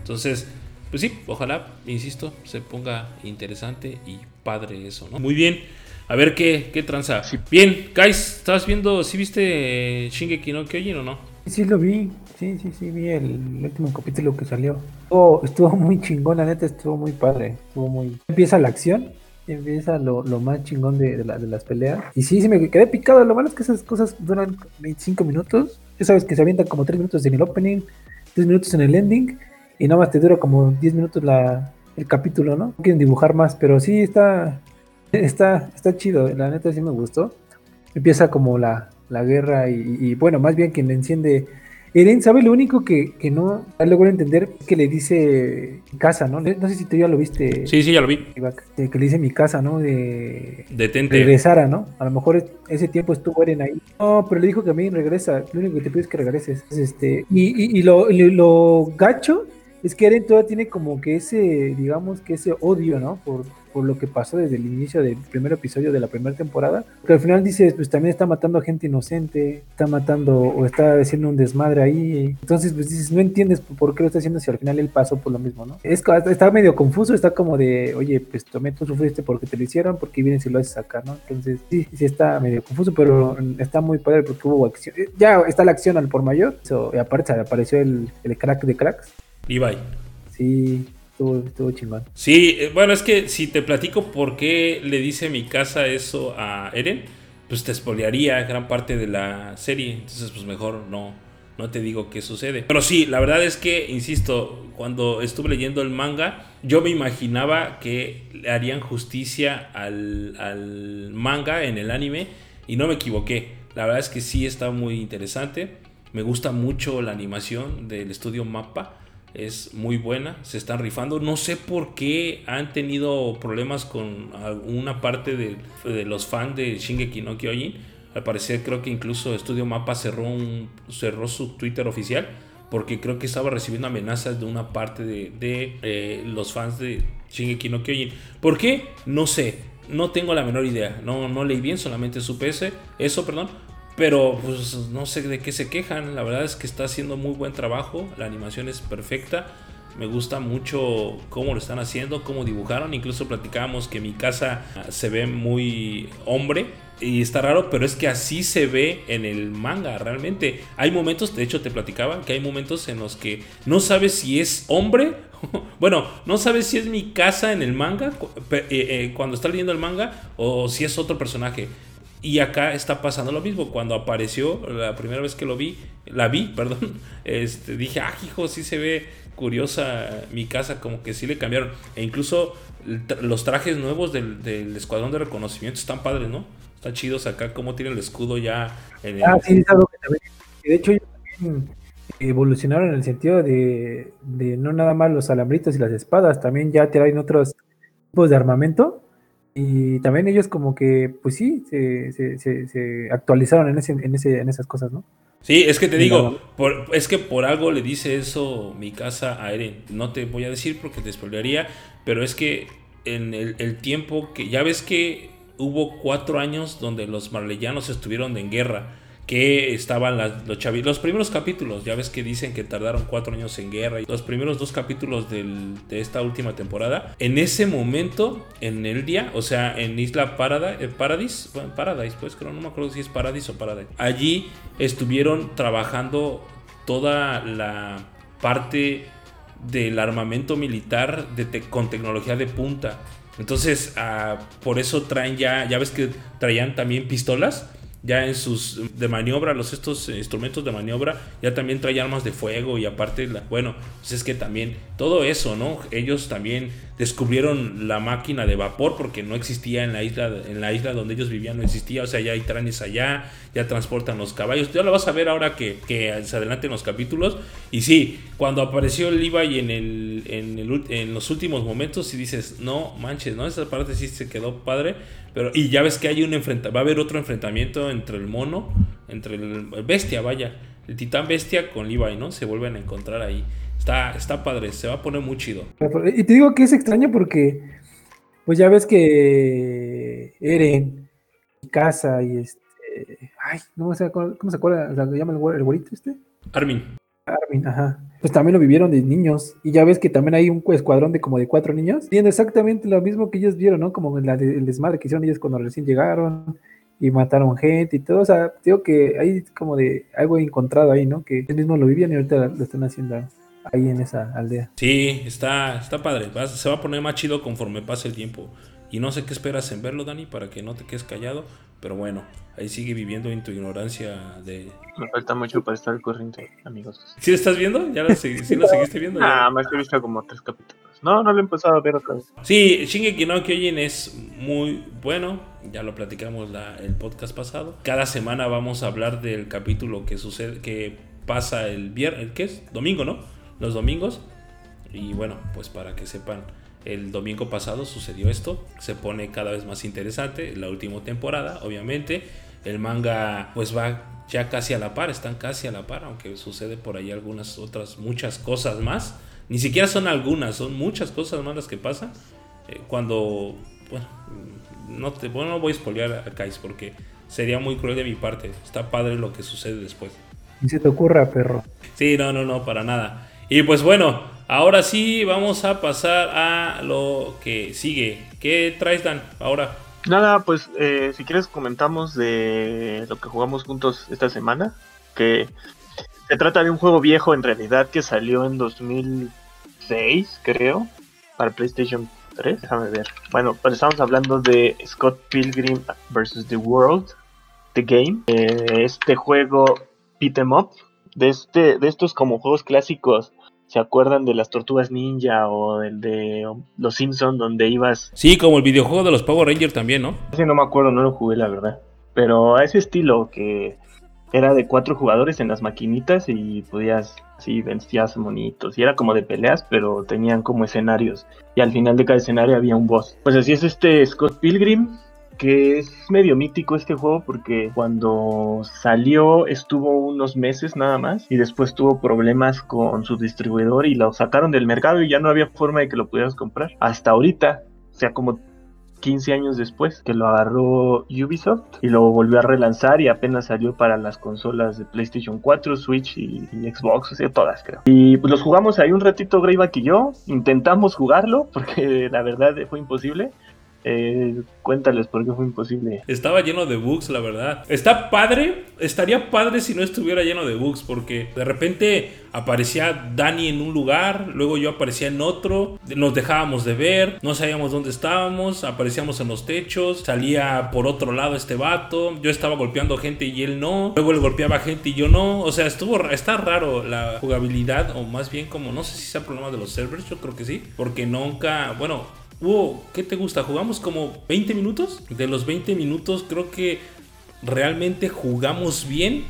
Entonces, pues sí, ojalá, insisto, se ponga interesante y padre eso, ¿no? Muy bien. A ver qué, qué tranza. Bien, guys, ¿estabas viendo, si viste Shingeki no Kyojin o no? Sí, lo vi. Sí, sí, sí, vi el último capítulo que salió. Estuvo, estuvo muy chingón, la neta, estuvo muy padre. Estuvo muy. Empieza la acción, empieza lo, lo más chingón de, de, la, de, las peleas. Y sí, sí, me quedé picado. Lo malo es que esas cosas duran 25 minutos. Ya sabes que se avientan como 3 minutos en el opening, 3 minutos en el ending. Y nada más te dura como 10 minutos la, el capítulo, ¿no? No quieren dibujar más, pero sí está, está, está chido. La neta sí me gustó. Empieza como la, la guerra y, y, bueno, más bien quien le enciende. Eren, ¿sabe lo único que, que no logro entender? Que le dice casa, ¿no? No sé si tú ya lo viste. Sí, sí, ya lo vi. Que le dice mi casa, ¿no? De Detente. regresara, ¿no? A lo mejor ese tiempo estuvo Eren ahí. No, pero le dijo que a mí regresa. Lo único que te pido es que regreses. Este, y, y, y lo, lo gacho es que Eren todavía tiene como que ese, digamos que ese odio, ¿no? Por, por lo que pasó desde el inicio del primer episodio de la primera temporada. Porque al final dices, pues también está matando a gente inocente, está matando o está haciendo un desmadre ahí. Entonces, pues dices, no entiendes por qué lo está haciendo si al final él pasó por lo mismo, ¿no? Es, está medio confuso, está como de, oye, pues también tú sufriste porque te lo hicieron, porque vienes y lo haces acá, ¿no? Entonces, sí, sí está medio confuso, pero está muy padre porque hubo acción. Ya está la acción al por mayor. So, y aparte apareció el, el crack de cracks. Levi. Sí, estuvo. Sí, bueno, es que si te platico por qué le dice mi casa eso a Eren, pues te espolearía gran parte de la serie. Entonces, pues mejor no, no te digo qué sucede. Pero sí, la verdad es que, insisto, cuando estuve leyendo el manga, yo me imaginaba que le harían justicia al, al manga en el anime y no me equivoqué. La verdad es que sí está muy interesante. Me gusta mucho la animación del estudio Mappa es muy buena, se están rifando. No sé por qué han tenido problemas con alguna parte de, de los fans de Shingeki no Kyojin. Al parecer creo que incluso Estudio Mapa cerró, cerró su Twitter oficial porque creo que estaba recibiendo amenazas de una parte de, de eh, los fans de Shingeki no Kyojin. ¿Por qué? No sé, no tengo la menor idea. No, no leí bien, solamente supe ese, eso, perdón. Pero pues no sé de qué se quejan. La verdad es que está haciendo muy buen trabajo. La animación es perfecta. Me gusta mucho cómo lo están haciendo, cómo dibujaron. Incluso platicábamos que mi casa se ve muy hombre. Y está raro, pero es que así se ve en el manga realmente. Hay momentos, de hecho te platicaba, que hay momentos en los que no sabes si es hombre. bueno, no sabes si es mi casa en el manga, cuando está leyendo el manga, o si es otro personaje. Y acá está pasando lo mismo. Cuando apareció la primera vez que lo vi, la vi, perdón, este, dije, ah, hijo, sí se ve curiosa mi casa, como que sí le cambiaron. E incluso los trajes nuevos del, del escuadrón de reconocimiento están padres, ¿no? Están chidos acá, como tiene el escudo ya. En el... Ah, sí, algo que. De hecho, también evolucionaron en el sentido de, de no nada más los alambritos y las espadas, también ya traen otros tipos de armamento y también ellos como que, pues sí, se, se, se, se actualizaron en, ese, en, ese, en esas cosas, ¿no? Sí, es que te digo, por, es que por algo le dice eso mi casa a Eren. No te voy a decir porque te spoilearía, pero es que en el, el, tiempo que ya ves que hubo cuatro años donde los marleyanos estuvieron en guerra que estaban las, los chavitos. Los primeros capítulos, ya ves que dicen que tardaron cuatro años en guerra. Y los primeros dos capítulos del, de esta última temporada. En ese momento, en el día, o sea, en Isla Paradise, eh, Paradise, bueno, Paradise, pues creo, no me acuerdo si es Paradise o Paradise. Allí estuvieron trabajando toda la parte del armamento militar de te, con tecnología de punta. Entonces, uh, por eso traen ya, ya ves que traían también pistolas ya en sus de maniobra, los estos instrumentos de maniobra, ya también trae armas de fuego y aparte, la, bueno, pues es que también todo eso, ¿no? Ellos también descubrieron la máquina de vapor porque no existía en la isla, en la isla donde ellos vivían, no existía, o sea, ya hay trenes allá, ya transportan los caballos, ya lo vas a ver ahora que, que se adelanten los capítulos, y sí, cuando apareció el Levi en, el, en, el, en los últimos momentos, y dices, no manches, ¿no? Esa parte sí se quedó padre, pero, y ya ves que hay un enfrenta va a haber otro enfrentamiento entre el mono, entre el, bestia, vaya, el titán bestia con Levi, ¿no? Se vuelven a encontrar ahí. Está, está padre, se va a poner muy chido. Y te digo que es extraño porque, pues ya ves que Eren, casa y este. Ay, no sé cómo, se acuerda, ¿se llama el, el güerito este? Armin. Armin, ajá. Pues también lo vivieron de niños. Y ya ves que también hay un escuadrón de como de cuatro niños. Viendo exactamente lo mismo que ellos vieron, ¿no? Como la, el desmadre que hicieron ellos cuando recién llegaron. y mataron gente y todo. O sea, digo que hay como de algo encontrado ahí, ¿no? Que ellos mismos lo vivían y ahorita lo están haciendo ahí en esa aldea. Sí, está, está padre. se va a poner más chido conforme pase el tiempo. Y no sé qué esperas en verlo, Dani, para que no te quedes callado. Pero bueno, ahí sigue viviendo en tu ignorancia de... Me falta mucho para estar al corriente, amigos. ¿Sí lo estás viendo? ¿Ya lo, sí lo seguiste viendo? Ah, me he visto como tres capítulos. No, no lo he empezado a ver otra vez. Sí, Shingeki no Kyojin es muy bueno. Ya lo platicamos la, el podcast pasado. Cada semana vamos a hablar del capítulo que sucede, que pasa el viernes, ¿qué es? Domingo, ¿no? Los domingos. Y bueno, pues para que sepan el domingo pasado sucedió esto, se pone cada vez más interesante, la última temporada, obviamente. El manga pues va ya casi a la par, están casi a la par, aunque sucede por ahí algunas otras, muchas cosas más. Ni siquiera son algunas, son muchas cosas más las que pasan. Eh, cuando, bueno, no, te, bueno, no voy a spoilear a Kais porque sería muy cruel de mi parte. Está padre lo que sucede después. Ni se te ocurra, perro. Sí, no, no, no, para nada. Y pues bueno, ahora sí vamos a pasar a lo que sigue. ¿Qué traes, Dan, ahora? Nada, pues eh, si quieres comentamos de lo que jugamos juntos esta semana, que se trata de un juego viejo en realidad que salió en 2006, creo, para PlayStation 3. Déjame ver. Bueno, pues estamos hablando de Scott Pilgrim vs. The World, The Game. Eh, este juego beat em up, de, este, de estos como juegos clásicos ¿Se acuerdan de las tortugas ninja o del de los Simpsons donde ibas? Sí, como el videojuego de los Power Rangers también, ¿no? No me acuerdo, no lo jugué la verdad. Pero a ese estilo que era de cuatro jugadores en las maquinitas y podías, sí, vencías monitos. Y era como de peleas, pero tenían como escenarios. Y al final de cada escenario había un boss. Pues así es este Scott Pilgrim que es medio mítico este juego porque cuando salió estuvo unos meses nada más y después tuvo problemas con su distribuidor y lo sacaron del mercado y ya no había forma de que lo pudieras comprar. Hasta ahorita, o sea, como 15 años después que lo agarró Ubisoft y lo volvió a relanzar y apenas salió para las consolas de PlayStation 4, Switch y, Xbox, o sea, todas creo. Y pues los jugamos ahí un ratito Greyback y yo, intentamos jugarlo porque la verdad fue imposible eh, cuéntales por qué fue imposible. Estaba lleno de bugs, la verdad. Está padre, estaría padre si no estuviera lleno de bugs, porque de repente aparecía Dani en un lugar, luego yo aparecía en otro, nos dejábamos de ver, no sabíamos dónde estábamos, aparecíamos en los techos, salía por otro lado este vato, yo estaba golpeando gente y él no, luego él golpeaba gente y yo no, o sea, estuvo, está raro la jugabilidad, o más bien como, no sé si sea problema de los servers, yo creo que sí, porque nunca, bueno, hubo, ¿qué te gusta? Jugamos como 20 minutos. De los 20 minutos creo que realmente jugamos bien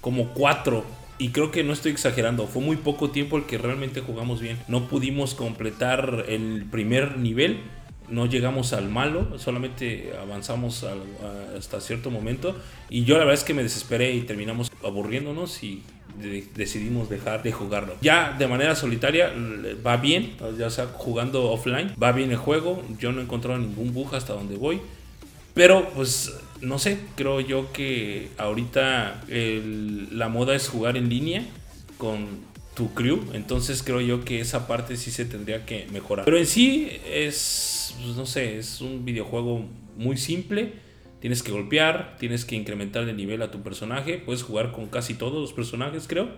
como 4. Y creo que no estoy exagerando, fue muy poco tiempo el que realmente jugamos bien. No pudimos completar el primer nivel, no llegamos al malo, solamente avanzamos hasta cierto momento. Y yo la verdad es que me desesperé y terminamos aburriéndonos y decidimos dejar de jugarlo. Ya de manera solitaria va bien, ya sea jugando offline, va bien el juego. Yo no he encontrado ningún bug hasta donde voy. Pero pues no sé, creo yo que ahorita la moda es jugar en línea con tu crew. Entonces creo yo que esa parte sí se tendría que mejorar. Pero en sí es, pues, no sé, es un videojuego muy simple Tienes que golpear, tienes que incrementar de nivel a tu personaje. Puedes jugar con casi todos los personajes, creo,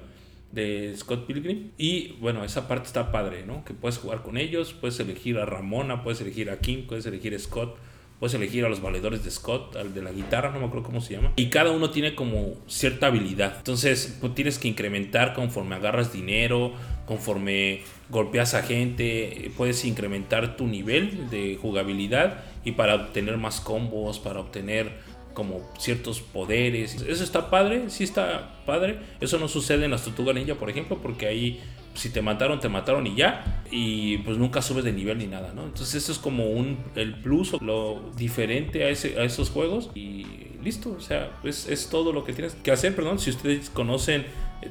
de Scott Pilgrim. Y bueno, esa parte está padre, ¿no? Que puedes jugar con ellos, puedes elegir a Ramona, puedes elegir a Kim, puedes elegir a Scott. Puedes elegir a los valedores de Scott, al de la guitarra, no me acuerdo cómo se llama. Y cada uno tiene como cierta habilidad. Entonces, pues, tienes que incrementar conforme agarras dinero, conforme golpeas a gente, puedes incrementar tu nivel de jugabilidad y para obtener más combos, para obtener como ciertos poderes. Eso está padre, sí está padre. Eso no sucede en las Tortuga Ninja, por ejemplo, porque ahí si te mataron, te mataron y ya. Y pues nunca subes de nivel ni nada, ¿no? Entonces eso es como un, el plus, lo diferente a, ese, a esos juegos. Y listo, o sea, es, es todo lo que tienes que hacer, perdón. Si ustedes conocen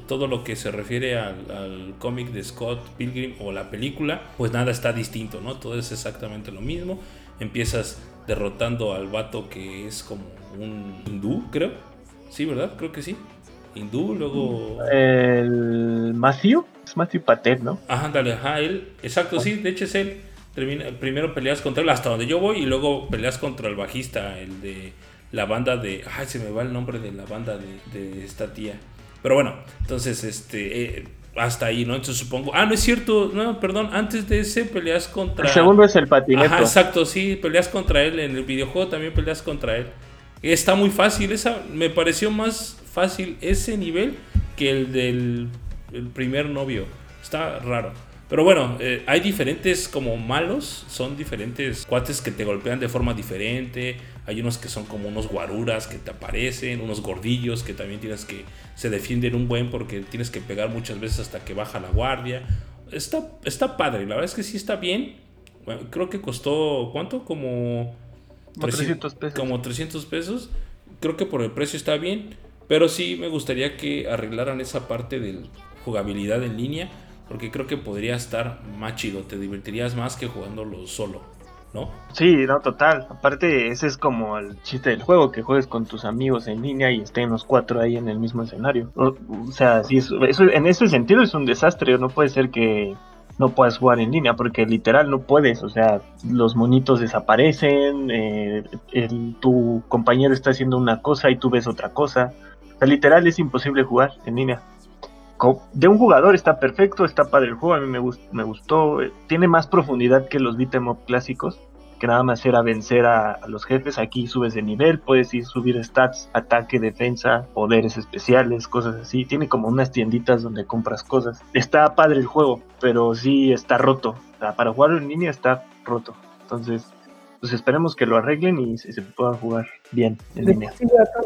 todo lo que se refiere al, al cómic de Scott Pilgrim o la película, pues nada está distinto, ¿no? Todo es exactamente lo mismo empiezas derrotando al vato que es como un hindú, creo. Sí, ¿verdad? Creo que sí. Hindú, luego... El Matthew, es Matthew Patel, ¿no? Ajá, dale, ajá, él. Exacto, sí, de hecho es él. Termina, primero peleas contra él hasta donde yo voy y luego peleas contra el bajista, el de la banda de... Ay, se me va el nombre de la banda de, esta tía. Pero bueno, entonces, este... Eh, hasta ahí, ¿no? Entonces supongo. Ah, no es cierto. No, perdón. Antes de ese peleas contra. El segundo es el patineto. Ajá, exacto, sí. Peleas contra él. En el videojuego también peleas contra él. Está muy fácil. Esa me pareció más fácil ese nivel que el del primer novio. Está raro. Pero bueno, eh, hay diferentes como malos, son diferentes cuates que te golpean de forma diferente. Hay unos que son como unos guaruras que te aparecen, unos gordillos que también tienes que se defienden un buen porque tienes que pegar muchas veces hasta que baja la guardia. Está, está padre, la verdad es que sí está bien. creo que costó, ¿cuánto? Como 300 pesos. Como 300 pesos. Creo que por el precio está bien. Pero sí me gustaría que arreglaran esa parte de jugabilidad en línea porque creo que podría estar más chido, te divertirías más que jugándolo solo, ¿no? Sí, no, total. Aparte, ese es como el chiste del juego, que juegues con tus amigos en línea y estén los cuatro ahí en el mismo escenario. O, sea, sí, eso, en ese sentido es un desastre, no puede ser que no puedas jugar en línea, porque literal no puedes, o sea, los monitos desaparecen, eh, tu compañero está haciendo una cosa y tú ves otra cosa. O sea, literal es imposible jugar en línea de un jugador está perfecto, está padre el juego, a mí me, me gustó, eh, tiene más profundidad que los beat'em up clásicos, que nada más era vencer a, los jefes, aquí subes de nivel, puedes ir subir stats, ataque, defensa, poderes especiales, cosas así, tiene como unas tienditas donde compras cosas. Está padre el juego, pero sí está roto, para jugarlo en línea está roto, entonces pues esperemos que lo arreglen y se, pueda jugar bien en línea.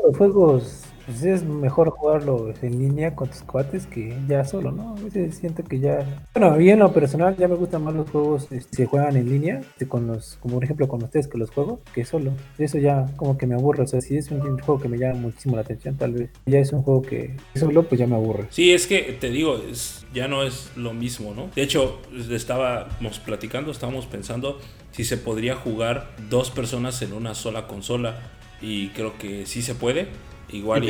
los juegos pues es mejor jugarlo en línea con tus cuates que ya solo, ¿no? A veces siento que ya. Bueno, bien lo personal, ya me gustan más los juegos que este, se juegan en línea, con los, como por ejemplo con ustedes que los juego, que solo. Eso ya como que me aburre. O sea, si es un, juego que me llama muchísimo la atención, tal vez ya es un juego que solo, pues ya me aburre. Sí, es que te digo, es, ya no es lo mismo, ¿no? De hecho, estábamos platicando, estábamos pensando si se podría jugar dos personas en una sola consola. Y creo que sí se puede Igual,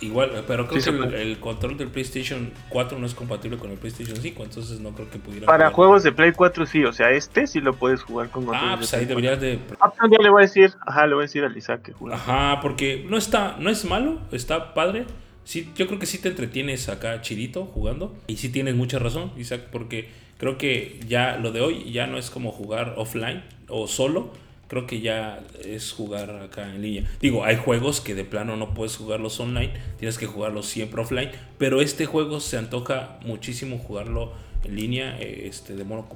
igual pero creo que el, control del PlayStation 4 no es compatible con el PlayStation 5, entonces no creo que pudiera. Para juegos de Play 4 sí, o sea, este sí lo puedes jugar con Ah, pues ahí deberías de. Ah, pues ya le voy a decir, ajá, le voy a decir a Isaac que juegue. Ajá, porque no está, no es malo, está padre. Sí, yo creo que sí te entretienes acá chirito jugando. Y sí tienes mucha razón, Isaac, porque creo que ya lo de hoy ya no es como jugar offline o solo creo que ya es jugar acá en línea. Digo, hay juegos que de plano no puedes jugarlos online, tienes que jugarlos siempre offline, pero este juego se antoja muchísimo jugarlo en línea este, de modo,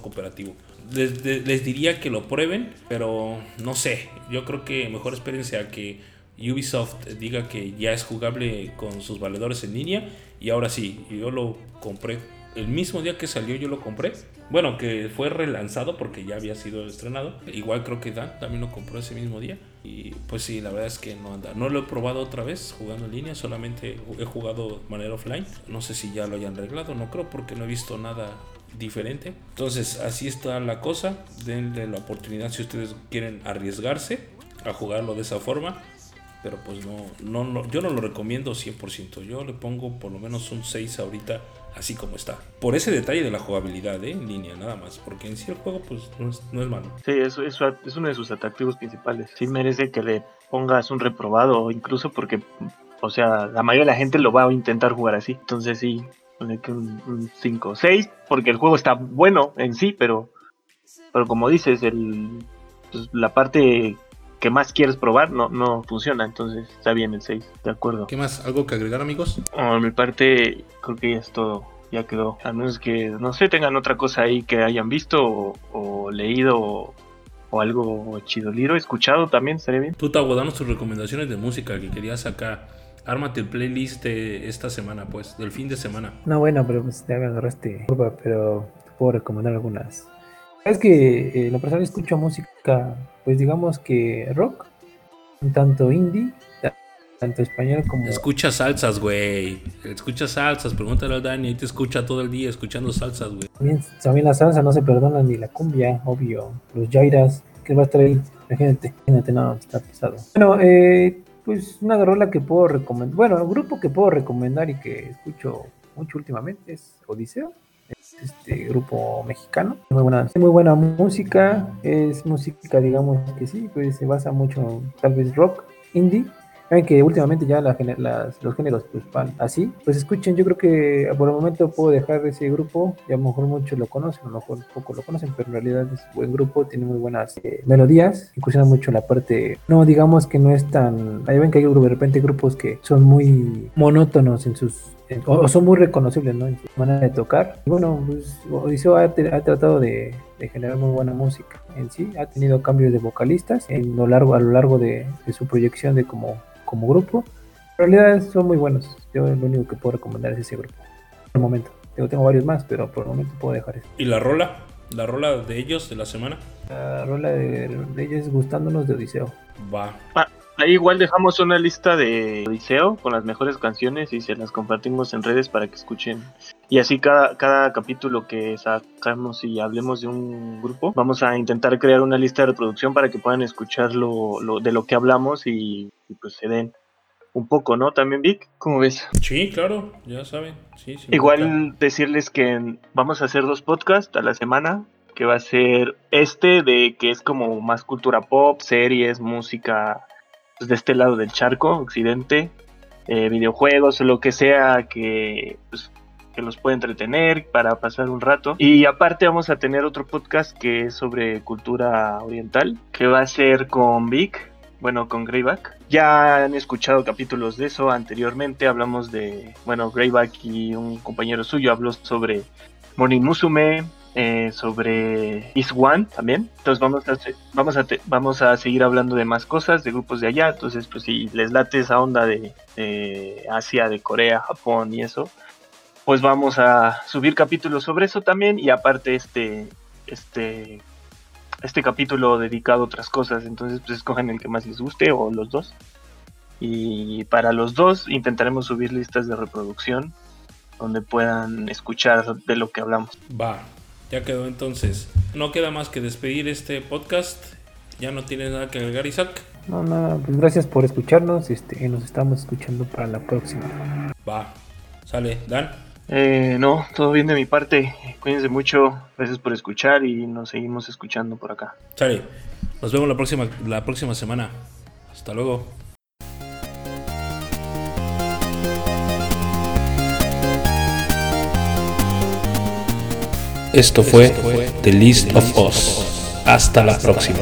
cooperativo. Les, diría que lo prueben, pero no sé, yo creo que mejor espérense a que Ubisoft diga que ya es jugable con sus valedores en línea y ahora sí, yo lo compré el mismo día que salió yo lo compré. Bueno, que fue relanzado porque ya había sido estrenado. Igual creo que Dan también lo compró ese mismo día. Y pues sí, la verdad es que no anda. No lo he probado otra vez jugando en línea, solamente he jugado de manera offline. No sé si ya lo hayan arreglado, no creo porque no he visto nada diferente. Entonces, así está la cosa. Denle la oportunidad si ustedes quieren arriesgarse a jugarlo de esa forma. Pero pues no, no, no yo no lo recomiendo 100%. Yo le pongo por lo menos un 6 ahorita así como está. Por ese detalle de la jugabilidad ¿eh? en línea, nada más. Porque en sí el juego pues no es, malo. Sí, eso, es uno de sus atractivos principales. Sí merece que le pongas un reprobado, incluso porque, o sea, la mayoría de la gente lo va a intentar jugar así. Entonces sí, un 5 o 6, porque el juego está bueno en sí, pero, pero como dices, el, pues, la parte que más quieres probar no, no funciona, entonces está bien el 6, de acuerdo. ¿Qué más? ¿Algo que agregar amigos? a mi parte creo que ya es todo, ya quedó. A menos que, no sé, tengan otra cosa ahí que hayan visto o, leído o, algo chidoliro, escuchado también, estaría bien. Tú, Tavo, danos tus recomendaciones de música que querías acá. Ármate el playlist de esta semana, pues, del fin de semana. No, bueno, pero pues ya me agarraste pero puedo recomendar algunas. Es que eh, la persona escucho música pues digamos que rock, un tanto indie, tanto español como... Escucha salsas, güey. Escucha salsas, pregúntale a Dani, te escucha todo el día escuchando salsas, güey. También, también la salsa no se perdona ni la cumbia, obvio. Los jairas, que va a estar ahí. Imagínate, imagínate, no, está pesado. Bueno, eh, pues una rola que puedo recomendar, bueno, un grupo que puedo recomendar y que escucho mucho últimamente es Odiseo este grupo mexicano. Muy buena, muy buena música, es música, digamos que sí, pues se basa mucho, tal vez rock, indie. Saben que últimamente ya la, los géneros pues, van así. Pues escuchen, yo creo que por el momento puedo dejar ese grupo. Y a lo mejor muchos lo conocen, a lo mejor poco lo conocen, pero en realidad es un buen grupo, tiene muy buenas eh, melodías. Incursiona mucho la parte, no digamos que no es tan. Ahí ven que hay de repente grupos que son muy monótonos en sus o, son muy reconocibles ¿no? en su manera de tocar. Y bueno, pues, Odiseo ha, tratado de, generar muy buena música en sí, ha tenido cambios de vocalistas en lo largo, a lo largo de, su proyección de como, como grupo. En realidad son muy buenos, yo lo único que puedo recomendar es ese grupo, por el momento. Tengo, tengo varios más, pero por el momento puedo dejar eso. ¿Y la rola? ¿La rola de ellos de la semana? La rola de, de ellos gustándonos de Odiseo. Va. Ah, Ahí igual dejamos una lista de Odiseo con las mejores canciones y se las compartimos en redes para que escuchen. Y así cada, cada capítulo que sacamos y hablemos de un grupo, vamos a intentar crear una lista de reproducción para que puedan escuchar lo, de lo que hablamos y, pues se den un poco, ¿no? También Vic, ¿cómo ves? Sí, claro, ya saben. Sí, Igual decirles que vamos a hacer dos podcasts a la semana, que va a ser este de que es como más cultura pop, series, música de este lado del charco, occidente, eh, videojuegos lo que sea que, pues, que los pueda entretener para pasar un rato. Y aparte vamos a tener otro podcast que es sobre cultura oriental, que va a ser con Vic, bueno, con Greyback. Ya han escuchado capítulos de eso anteriormente, hablamos de, bueno, Greyback y un compañero suyo habló sobre Morning Musume, eh, sobre East One también. Entonces vamos a, vamos, a vamos a seguir hablando de más cosas, de grupos de allá. Entonces, pues si les late esa onda de, Asia, de Corea, Japón y eso, pues vamos a subir capítulos sobre eso también. Y aparte este, este, este capítulo dedicado a otras cosas. Entonces, pues escogen el que más les guste o los dos. Y para los dos intentaremos subir listas de reproducción donde puedan escuchar de lo que hablamos. Ya quedó entonces. No queda más que despedir este podcast. Ya no tienes nada que agregar, Isaac. No, nada, pues gracias por escucharnos este, y nos estamos escuchando para la próxima. Va, sale, Dan. Eh, no, todo bien de mi parte. Cuídense mucho, gracias por escuchar y nos seguimos escuchando por acá. Sale, nos vemos la próxima, la próxima semana. Hasta luego. Esto fue The List of Us. Hasta la próxima.